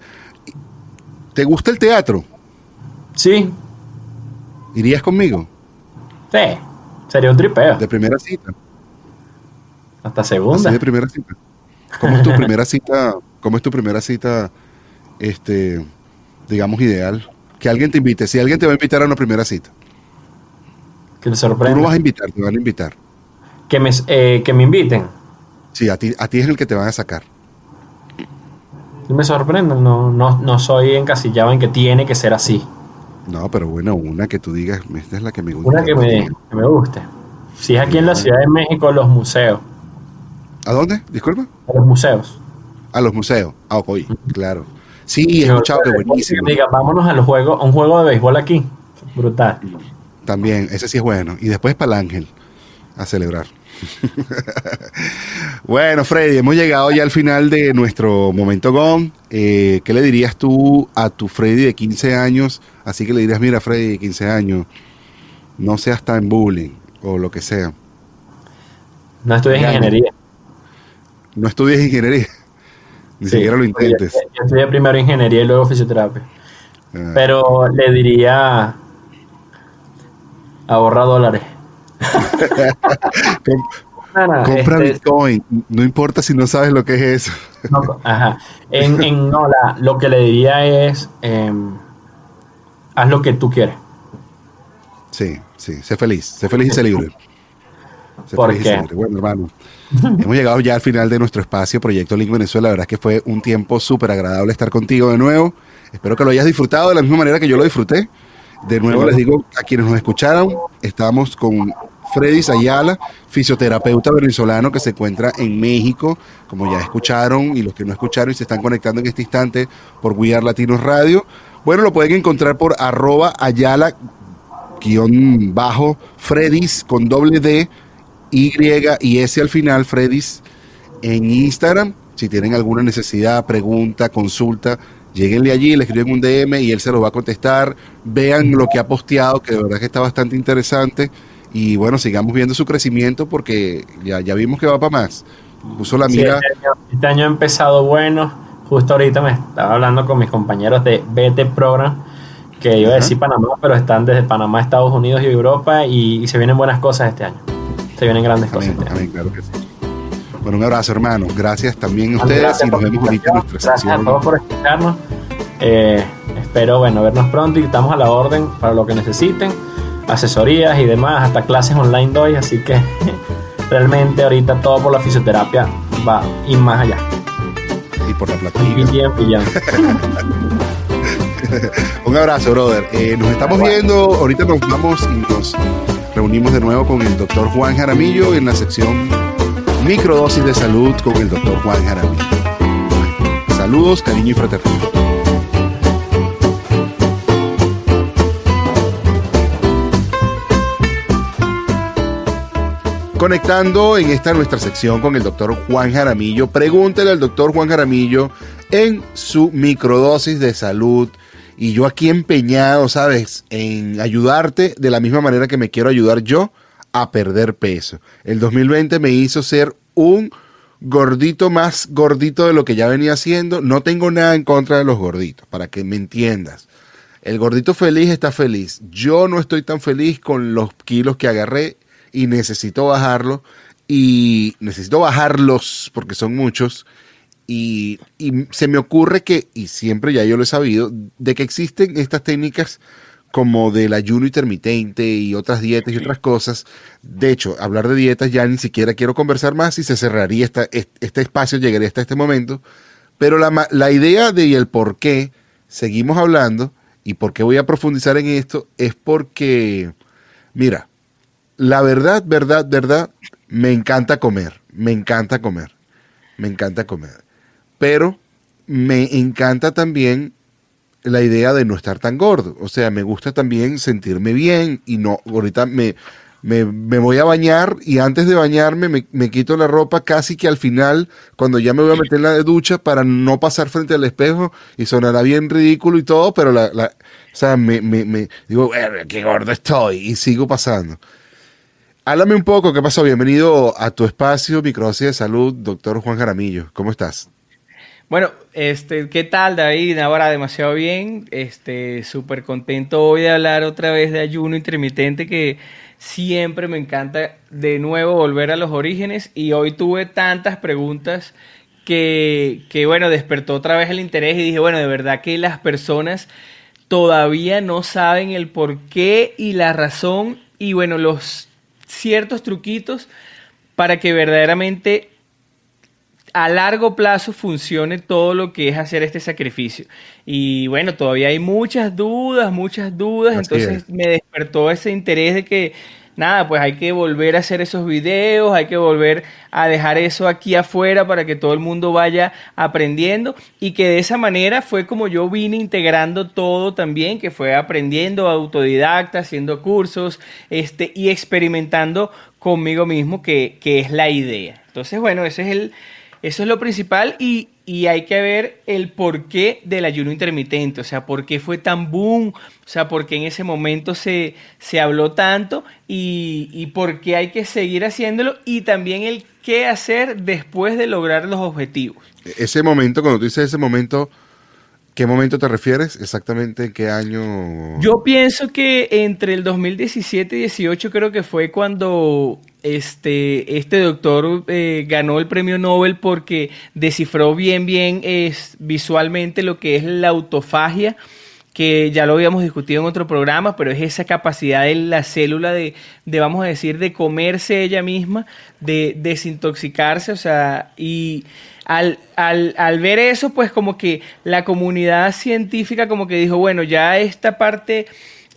¿Te gusta el teatro? Sí, ¿Irías conmigo? sí. Sería un tripeo. De primera cita. Hasta Así segunda. de primera cita. ¿Cómo es tu primera cita? ¿Cómo es tu primera cita, este, digamos, ideal? Que alguien te invite. Si alguien te va a invitar a una primera cita, Que me tú sorprenda. no vas a invitar, te van a invitar. que, me, eh, que me inviten. Sí, a ti, a ti es el que te van a sacar. Me sorprenden. No, no, no soy encasillado en que tiene que ser así. No, pero bueno, una que tú digas, esta es la que me gusta. Una que me, que me guste. Si es aquí en la Ciudad de México, los museos. ¿A dónde? Disculpa. Los museos. A los museos. Ah, ok, claro. Sí, he escuchado que buenísimo. Diga, vámonos al juego, a un juego de béisbol aquí. Brutal. También, ese sí es bueno. Y después para el ángel, a celebrar. bueno, Freddy, hemos llegado ya al final de nuestro momento GOM. Eh, ¿Qué le dirías tú a tu Freddy de 15 años? Así que le dirías, mira, Freddy de 15 años, no seas tan bullying o lo que sea. No estudias Ya, ingeniería. No estudies ingeniería. Ni Sí, siquiera lo yo- intentes. Yo estudié primero ingeniería y luego fisioterapia. Ah, Pero le diría ahorra dólares. com- Compra este- Bitcoin. No importa si no sabes lo que es eso. No, ajá. En, en Nola, lo que le diría es: em, haz lo que tú quieres. Sí, sí. Sé feliz. Sé feliz y sé libre. Sé ¿Por feliz y sé qué? libre. Bueno, hermano. Hemos llegado ya al final de nuestro espacio Proyecto Link Venezuela. La verdad es que fue un tiempo súper agradable estar contigo de nuevo. Espero que lo hayas disfrutado de la misma manera que yo lo disfruté. De nuevo les digo a quienes nos escucharon, estamos con Freddy Ayala, fisioterapeuta venezolano que se encuentra en México, como ya escucharon y los que no escucharon y se están conectando en este instante por We Are Latinos Radio. Bueno, lo pueden encontrar por arroba Ayala guion bajo Freddy's con doble D, Y y S al final, Freddy's en Instagram. Si tienen alguna necesidad, pregunta, consulta, lleguenle allí, le escriben un DM y él se los va a contestar. Vean lo que ha posteado, que de verdad que está bastante interesante. Y bueno, sigamos viendo su crecimiento porque ya, ya vimos que va para más. Puso la Sí, mira. este, año, este año ha empezado bueno. Justo ahorita me estaba hablando con mis compañeros de BT Program, que iba a decir Panamá, pero están desde Panamá, Estados Unidos y Europa, y, y se vienen buenas cosas este año. Se vienen grandes cosas Amén, año. amén, claro que sí. Bueno, un abrazo, hermano. Gracias también a ustedes gracias y nos vemos ahorita en nuestra Gracias a todos por escucharnos. Eh, espero bueno vernos pronto y estamos a la orden para lo que necesiten, asesorías y demás, hasta clases online doy, así que realmente ahorita todo por la fisioterapia va y más allá. Y por la Y platina. bien, bien. Un abrazo, brother. Eh, nos estamos viendo. Ahorita nos vamos y nos reunimos de nuevo con el doctor Juan Jaramillo en la sección Microdosis de Salud con el doctor Juan Jaramillo. Saludos, cariño y fraternidad. Conectando en esta nuestra sección con el doctor Juan Jaramillo, pregúntele al doctor Juan Jaramillo en su microdosis de salud. Y yo aquí empeñado, ¿sabes? En ayudarte de la misma manera que me quiero ayudar yo a perder peso. El 2020 me hizo ser un gordito más gordito de lo que ya venía haciendo. No tengo nada en contra de los gorditos, para que me entiendas. El gordito feliz está feliz. Yo no estoy tan feliz con los kilos que agarré y necesito bajarlo. Y necesito bajarlos porque son muchos. Y, y se me ocurre que, y siempre ya yo lo he sabido, de que existen estas técnicas como del ayuno intermitente y otras dietas y otras cosas. De hecho, hablar de dietas ya ni siquiera quiero conversar más y se cerraría esta, este espacio, llegaría hasta este momento. Pero la, la idea de y el por qué seguimos hablando y por qué voy a profundizar en esto es porque, mira, la verdad, verdad, verdad, me encanta comer, me encanta comer, me encanta comer. Pero me encanta también la idea de no estar tan gordo. O sea, me gusta también sentirme bien y no, ahorita me, me, me voy a bañar y antes de bañarme me, me quito la ropa casi que al final, cuando ya me voy a meter en la ducha para no pasar frente al espejo y sonará bien ridículo y todo, pero la, la- o sea, me, me, digo, "Verga, qué gordo estoy y sigo pasando. Háblame un poco, ¿qué pasó? Bienvenido a tu espacio, Microdosis de Salud, doctor Juan Jaramillo. ¿Cómo estás? Bueno, este, ¿qué tal, David? Ahora demasiado bien. Este, súper contento hoy de hablar otra vez de ayuno intermitente que siempre me encanta de nuevo volver a los orígenes y hoy tuve tantas preguntas que, que bueno, despertó otra vez el interés y dije, bueno, de verdad que las personas todavía no saben el por qué y la razón y bueno, los ciertos truquitos para que verdaderamente a largo plazo funcione todo lo que es hacer este sacrificio. Y bueno, todavía hay muchas dudas, muchas dudas, Así entonces es. me despertó ese interés de que, nada, pues hay que volver a hacer esos videos, hay que volver a dejar eso aquí afuera para que todo el mundo vaya aprendiendo y que de esa manera fue como yo vine integrando todo también, que fue aprendiendo autodidacta, haciendo cursos este, y experimentando conmigo mismo, que, que es la idea. Entonces, bueno, ese es el, eso es lo principal y, y hay que ver el porqué del ayuno intermitente, o sea, por qué fue tan boom, o sea, por qué en ese momento se, se habló tanto y, y por qué hay que seguir haciéndolo y también el qué hacer después de lograr los objetivos. Ese momento, cuando tú dices ese momento, ¿qué momento te refieres? Exactamente en qué año. Yo pienso que entre el 2017 y 18 creo que fue cuando este, este doctor eh, ganó el premio Nobel porque descifró bien, bien es, visualmente lo que es la autofagia, que ya lo habíamos discutido en otro programa, pero es esa capacidad de la célula de, de vamos a decir, de comerse ella misma, de desintoxicarse, o sea, y al, al, al, ver eso, pues como que la comunidad científica como que dijo, bueno, ya esta parte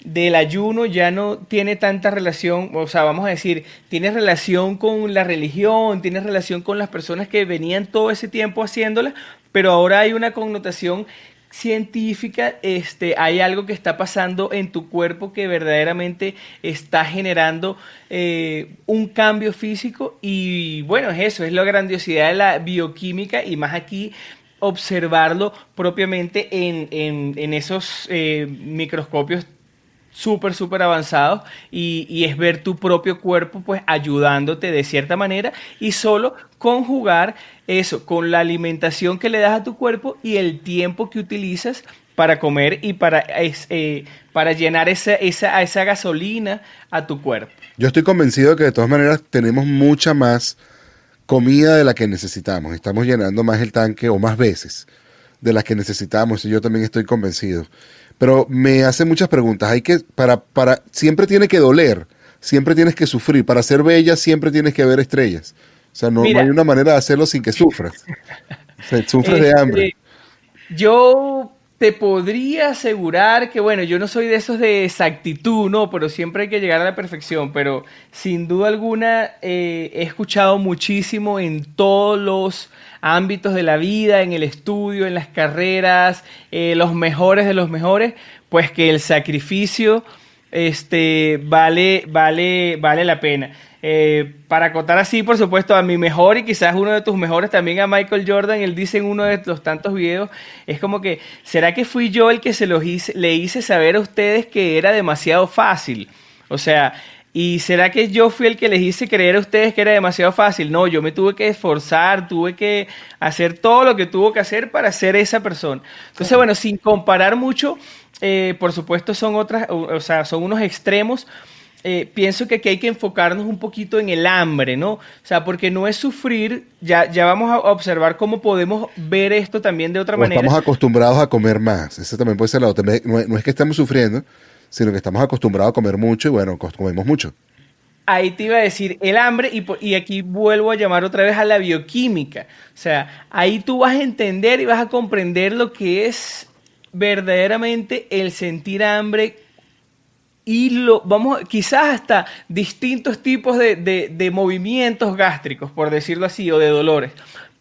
del ayuno ya no tiene tanta relación, o sea, vamos a decir, tiene relación con la religión, tiene relación con las personas que venían todo ese tiempo haciéndola, pero ahora hay una connotación científica, este, hay algo que está pasando en tu cuerpo que verdaderamente está generando eh, un cambio físico y bueno, es eso, es la grandiosidad de la bioquímica y más aquí observarlo propiamente en, en, esos eh, microscopios súper, súper avanzados y, es ver tu propio cuerpo pues ayudándote de cierta manera y solo conjugar eso con la alimentación que le das a tu cuerpo y el tiempo que utilizas para comer y para, eh, para llenar esa, esa, esa gasolina a tu cuerpo. Yo estoy convencido que de todas maneras tenemos mucha más comida de la que necesitamos. Estamos llenando más el tanque o más veces de las que necesitamos y yo también estoy convencido. Pero me hace muchas preguntas. Hay que, para, para, siempre tiene que doler, siempre tienes que sufrir. Para ser bella siempre tienes que ver estrellas. O sea, no, Mira, no hay una manera de hacerlo sin que sufras. O sea, sufres este, de hambre. Yo te podría asegurar que, bueno, yo no soy de esos de exactitud, ¿no? Pero siempre hay que llegar a la perfección. Pero sin duda alguna eh, he escuchado muchísimo en todos los ámbitos de la vida, en el estudio, en las carreras, eh, los mejores de los mejores, pues que el sacrificio este, vale, vale, vale la pena. Eh, para acotar así, por supuesto, a mi mejor y quizás uno de tus mejores también a Michael Jordan, él dice en uno de los tantos videos, es como que, ¿será que fui yo el que se los hice, le hice saber a ustedes que era demasiado fácil? O sea, ¿Y será que yo fui el que les hice creer a ustedes que era demasiado fácil? No, yo me tuve que esforzar, tuve que hacer todo lo que tuvo que hacer para ser esa persona. Entonces, bueno, sin comparar mucho, eh, por supuesto son otras, o sea, son unos extremos. Eh, pienso que aquí hay que enfocarnos un poquito en el hambre, ¿no? O sea, porque no es sufrir, ya, ya vamos a observar cómo podemos ver esto también de otra o manera. Estamos acostumbrados a comer más, eso también puede ser la otra. No, no es que estemos sufriendo, sino que estamos acostumbrados a comer mucho y bueno, comemos mucho. Ahí te iba a decir el hambre y, y, aquí vuelvo a llamar otra vez a la bioquímica. O sea, ahí tú vas a entender y vas a comprender lo que es verdaderamente el sentir hambre y lo vamos quizás hasta distintos tipos de, de, de movimientos gástricos, por decirlo así, o de dolores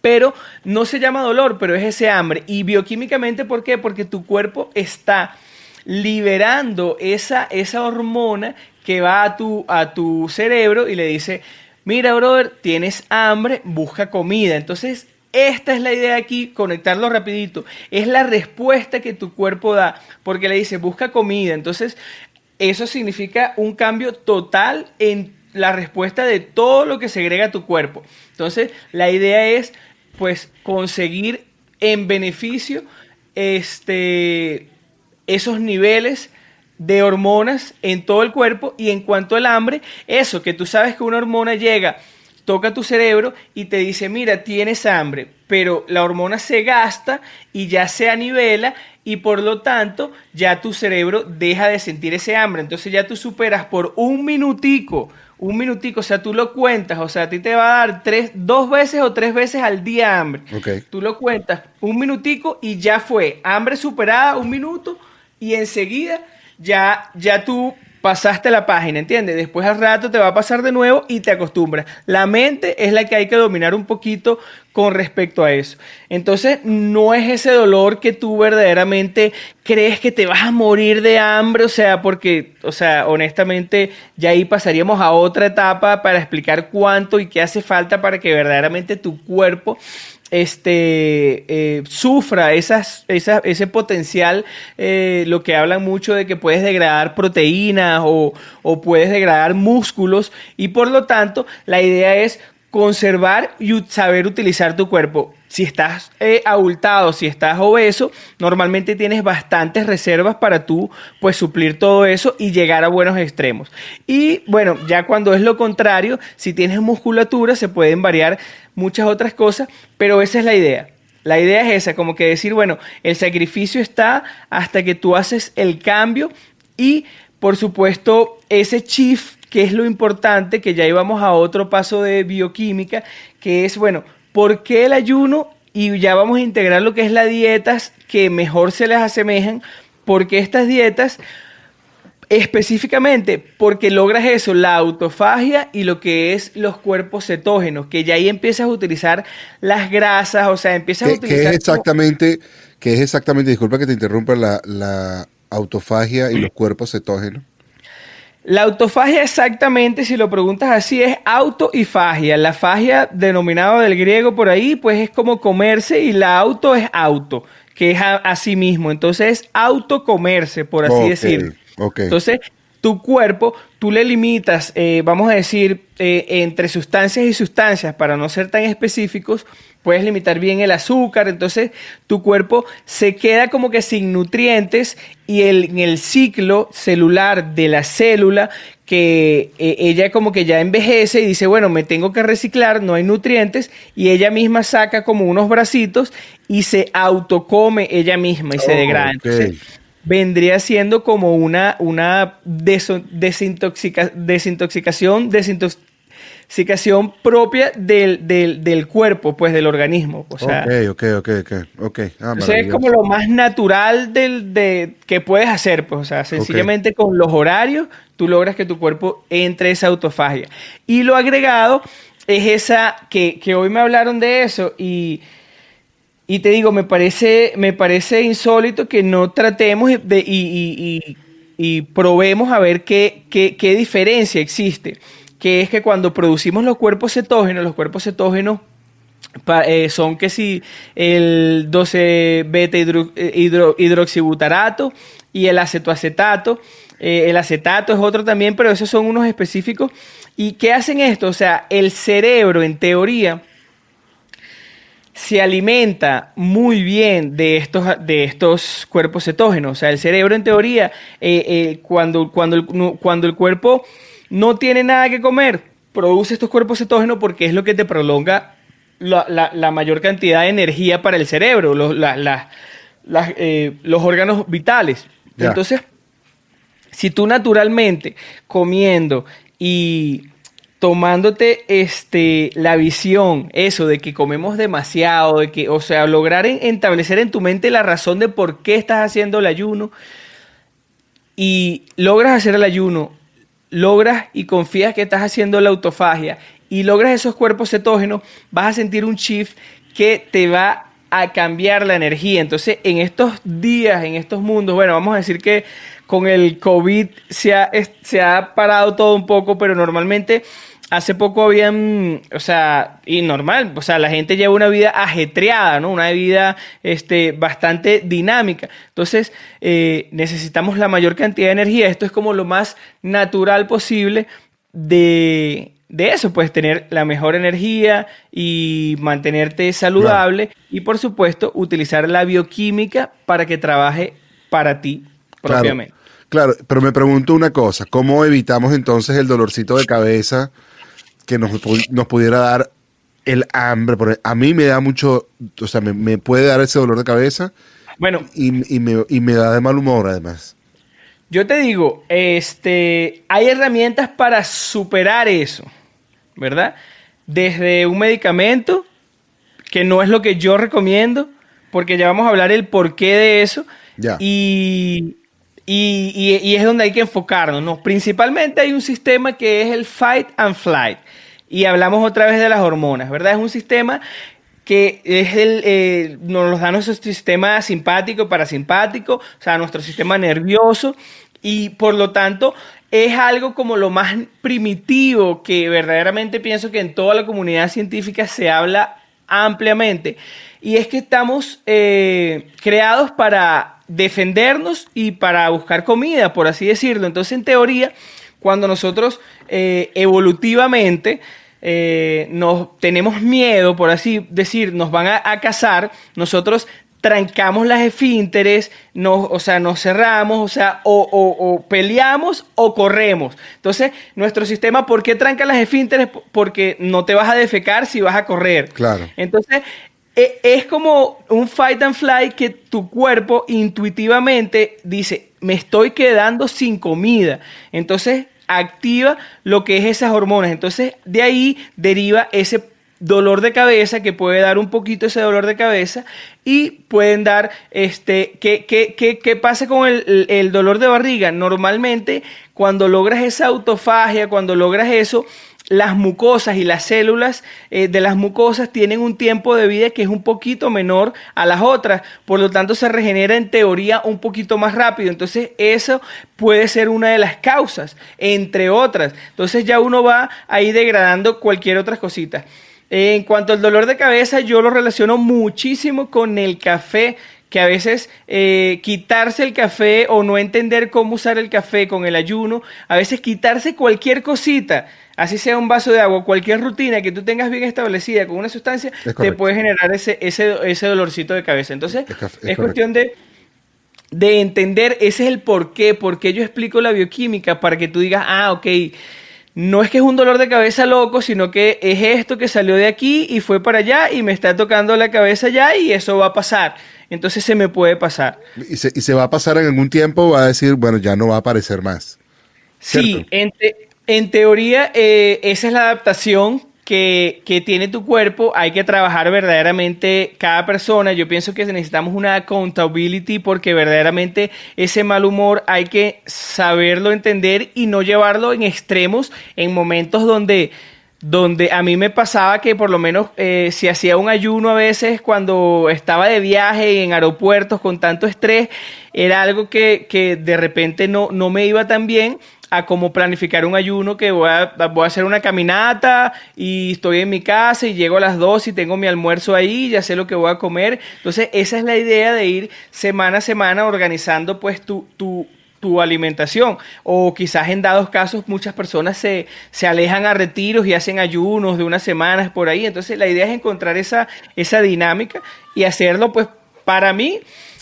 pero no se llama dolor, pero es ese hambre. Y bioquímicamente, ¿por qué? Porque tu cuerpo está liberando esa, esa hormona que va a tu, a tu cerebro y le dice, mira, brother, tienes hambre, busca comida. Entonces, esta es la idea aquí, conectarlo rapidito. Es la respuesta que tu cuerpo da, porque le dice, busca comida. Entonces, eso significa un cambio total en la respuesta de todo lo que segrega tu cuerpo. Entonces, la idea es, pues, conseguir en beneficio este esos niveles de hormonas en todo el cuerpo y en cuanto al hambre, eso, que tú sabes que una hormona llega, toca tu cerebro y te dice, mira, tienes hambre, pero la hormona se gasta y ya se anivela y por lo tanto ya tu cerebro deja de sentir ese hambre. Entonces ya tú superas por un minutico, un minutico, o sea, tú lo cuentas, o sea, a ti te va a dar tres, dos veces o tres veces al día hambre. Okay. Tú lo cuentas un minutico y ya fue, hambre superada, un minuto y enseguida ya, ya tú pasaste la página, ¿entiendes? Después al rato te va a pasar de nuevo y te acostumbras. La mente es la que hay que dominar un poquito con respecto a eso. Entonces, no es ese dolor que tú verdaderamente crees que te vas a morir de hambre, o sea, porque, o sea, honestamente, ya ahí pasaríamos a otra etapa para explicar cuánto y qué hace falta para que verdaderamente tu cuerpo este, eh, sufra esas, ese potencial, eh, lo que hablan mucho de que puedes degradar proteínas o, o, puedes degradar músculos y por lo tanto la idea es conservar y saber utilizar tu cuerpo. Si estás eh, abultado, si estás obeso, normalmente tienes bastantes reservas para tú pues suplir todo eso y llegar a buenos extremos. Y bueno, ya cuando es lo contrario, si tienes musculatura se pueden variar muchas otras cosas, pero esa es la idea. La idea es esa, como que decir, bueno, el sacrificio está hasta que tú haces el cambio y por supuesto ese chief que es lo importante, que ya íbamos a otro paso de bioquímica, que es, bueno, ¿por qué el ayuno? Y ya vamos a integrar lo que es las dietas que mejor se les asemejan, porque estas dietas, específicamente, porque logras eso, la autofagia y lo que es los cuerpos cetógenos, que ya ahí empiezas a utilizar las grasas, o sea, empiezas a utilizar... ¿Qué es exactamente, que es exactamente, disculpa que te interrumpa, la, la autofagia y los cuerpos cetógenos? La autofagia exactamente, si lo preguntas así, es auto y fagia. La fagia, denominada del griego por ahí, pues es como comerse y la auto es auto, que es a, sí mismo. Entonces es autocomerse, por así decir. Entonces, tu cuerpo, tú le limitas, eh, vamos a decir, eh, entre sustancias y sustancias, para no ser tan específicos, puedes limitar bien el azúcar, entonces tu cuerpo se queda como que sin nutrientes y el, en el ciclo celular de la célula que eh, ella como que ya envejece y dice, bueno, me tengo que reciclar, no hay nutrientes, y ella misma saca como unos bracitos y se autocome ella misma y se degrada. Entonces, vendría siendo como una, una desintoxicación, desintoxicación, propia del, del, cuerpo, pues del organismo. O sea, ok, ok, ok, ok. Ah, es como lo más natural del, de, que puedes hacer, pues, o sea, sencillamente con los horarios tú logras que tu cuerpo entre esa autofagia. Y lo agregado es esa, que, que hoy me hablaron de eso y y te digo, me parece, me parece insólito que no tratemos de, y, probemos a ver qué, qué, diferencia existe. Que es que cuando producimos los cuerpos cetógenos, los cuerpos cetógenos eh, son que si el 12 beta eh, hidroxibutarato y el acetoacetato. Eh, el acetato es otro también, pero esos son unos específicos. ¿Y qué hacen esto? O sea, el cerebro, en teoría, se alimenta muy bien de estos, de estos cuerpos cetógenos. O sea, el cerebro en teoría, cuando, cuando, cuando el cuerpo no tiene nada que comer, produce estos cuerpos cetógenos porque es lo que te prolonga la, mayor cantidad de energía para el cerebro, los, eh, los órganos vitales. Entonces, si tú naturalmente comiendo y tomándote este, la visión, eso de que comemos demasiado, de que, o sea, lograr establecer en tu mente la razón de por qué estás haciendo el ayuno y logras hacer el ayuno, logras y confías que estás haciendo la autofagia y logras esos cuerpos cetógenos, vas a sentir un shift que te va a cambiar la energía. Entonces, en estos días, en estos mundos, bueno, vamos a decir que con el COVID se ha, se ha parado todo un poco, pero normalmente hace poco habían, o sea, y normal, o sea, la gente lleva una vida ajetreada, ¿no? Una vida este, bastante dinámica. Entonces, eh, necesitamos la mayor cantidad de energía. Esto es como lo más natural posible de, de eso, pues tener la mejor energía y mantenerte saludable y, por supuesto, utilizar la bioquímica para que trabaje para ti propiamente. Claro, pero me pregunto una cosa, ¿cómo evitamos entonces el dolorcito de cabeza que nos, nos pudiera dar el hambre? Porque a mí me da mucho, o sea, me, puede dar ese dolor de cabeza. Bueno. Y, y, me, y me da de mal humor además. Yo te digo, este, hay herramientas para superar eso, ¿verdad? Desde un medicamento, que no es lo que yo recomiendo, porque ya vamos a hablar el porqué de eso. Ya. Y y, es donde hay que enfocarnos. ¿no? Principalmente hay un sistema que es el fight and flight. Y hablamos otra vez de las hormonas, ¿verdad? Es un sistema que es el, eh, nos da nuestro sistema simpático, parasimpático, o sea, nuestro sistema nervioso, y por lo tanto es algo como lo más primitivo que verdaderamente pienso que en toda la comunidad científica se habla ampliamente. Y es que estamos eh, creados para defendernos y para buscar comida, por así decirlo. Entonces, en teoría, cuando nosotros eh, evolutivamente eh, nos tenemos miedo, por así decir, nos van a, a cazar, nosotros trancamos las esfínteres, nos, o sea, nos cerramos, o sea, o, o- o peleamos o corremos. Entonces, nuestro sistema, ¿por qué tranca las esfínteres? Porque no te vas a defecar si vas a correr. Claro. Entonces, es como un fight and fly que tu cuerpo intuitivamente dice, me estoy quedando sin comida. Entonces, activa lo que es esas hormonas. Entonces, de ahí deriva ese dolor de cabeza que puede dar un poquito ese dolor de cabeza y pueden dar este ¿qué, qué, pasa con el dolor de barriga? Normalmente cuando logras esa autofagia, cuando logras eso, las mucosas y las células eh, de las mucosas tienen un tiempo de vida que es un poquito menor a las otras, por lo tanto se regenera en teoría un poquito más rápido. Entonces eso puede ser una de las causas, entre otras. Entonces ya uno va ahí degradando cualquier otra cosita. En cuanto al dolor de cabeza, yo lo relaciono muchísimo con el café que a veces eh, quitarse el café o no entender cómo usar el café con el ayuno, a veces quitarse cualquier cosita, así sea un vaso de agua, cualquier rutina que tú tengas bien establecida con una sustancia, te puede generar ese, ese, ese dolorcito de cabeza. Entonces, Es caf- es es, cuestión de, de entender, ese es el por qué, por qué yo explico la bioquímica, para que tú digas, ah, ok, no es que es un dolor de cabeza loco, sino que es esto que salió de aquí y fue para allá y me está tocando la cabeza ya y eso va a pasar. Entonces se me puede pasar. Y se, y se va a pasar en algún tiempo, va a decir, bueno, ya no va a aparecer más. Sí, ¿Cierto? en, te- en teoría eh, esa es la adaptación que, que tiene tu cuerpo. Hay que trabajar verdaderamente cada persona. Yo pienso que necesitamos una accountability porque verdaderamente ese mal humor hay que saberlo entender y no llevarlo en extremos en momentos donde donde a mí me pasaba que por lo menos eh, si hacía un ayuno a veces cuando estaba de viaje en aeropuertos con tanto estrés, era algo que, que de repente no, no me iba tan bien a como planificar un ayuno que voy a, voy a hacer una caminata y estoy en mi casa y llego a las 2 y tengo mi almuerzo ahí, ya sé lo que voy a comer. Entonces esa es la idea de ir semana a semana organizando pues tu, tu, tu alimentación. O quizás en dados casos muchas personas se, se alejan a retiros y hacen ayunos de unas semanas por ahí. Entonces la idea es encontrar esa, esa dinámica y hacerlo pues para mí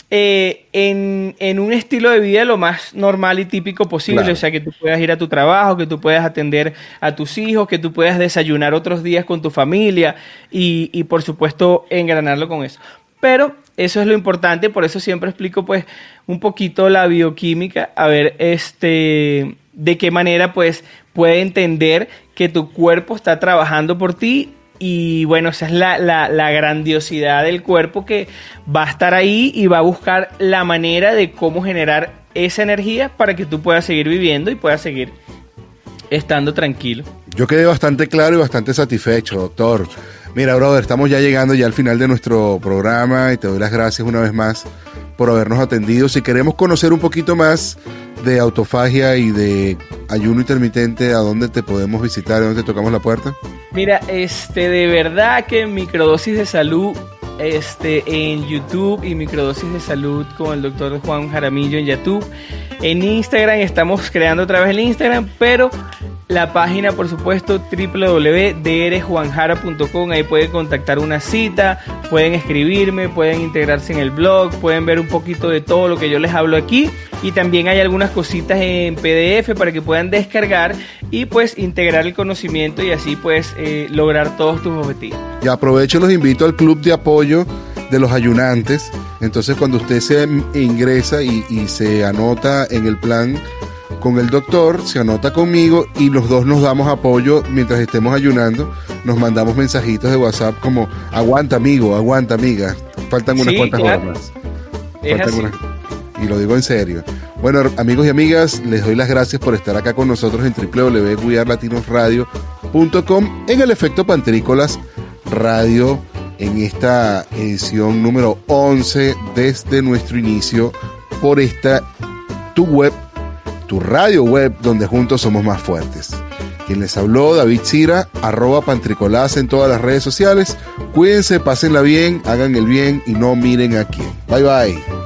eh, en, en un estilo de vida lo más normal y típico posible. Claro. O sea, que tú puedas ir a tu trabajo, que tú puedas atender a tus hijos, que tú puedas desayunar otros días con tu familia y, y por supuesto engranarlo con eso. Pero eso es lo importante, por eso siempre explico pues un poquito la bioquímica, a ver este de qué manera pues puede entender que tu cuerpo está trabajando por ti y bueno, esa es la, la, grandiosidad del cuerpo que va a estar ahí y va a buscar la manera de cómo generar esa energía para que tú puedas seguir viviendo y puedas seguir estando tranquilo. Yo quedé bastante claro y bastante satisfecho, doctor. Mira, brother, estamos ya llegando ya al final de nuestro programa y te doy las gracias una vez más por habernos atendido. Si queremos conocer un poquito más de autofagia y de ayuno intermitente, ¿a dónde te podemos visitar? ¿A dónde te tocamos la puerta? Mira, este, de verdad que microdosis de salud, este, en YouTube y microdosis de salud con el doctor Juan Jaramillo en YouTube. En Instagram estamos creando otra vez el Instagram, pero la página, por supuesto, www.drjuanjara.com. Ahí pueden contactar una cita, pueden escribirme, pueden integrarse en el blog, pueden ver un poquito de todo lo que yo les hablo aquí. Y también hay algunas cositas en PDF para que puedan descargar y pues integrar el conocimiento y así pues eh, lograr todos tus objetivos. Y aprovecho los invito al club de apoyo de los ayunantes. Entonces, cuando usted se ingresa y se anota en el plan con el doctor, se anota conmigo y los dos nos damos apoyo mientras estemos ayunando. Nos mandamos mensajitos de WhatsApp como aguanta amigo, aguanta amiga. Faltan unas Sí, cuantas claro. horas más. Unas- Y lo digo en serio. Bueno, amigos y amigas, les doy las gracias por estar acá con nosotros en www.guiarlatinosradio.com en el efecto Pantrícolas Radio en esta edición número 11 desde nuestro inicio por esta tu web, tu radio web donde juntos somos más fuertes. Quien les habló, David Cira, arroba pantricolás en todas las redes sociales. Cuídense, pásenla bien, hagan el bien y no miren a quién. Bye bye.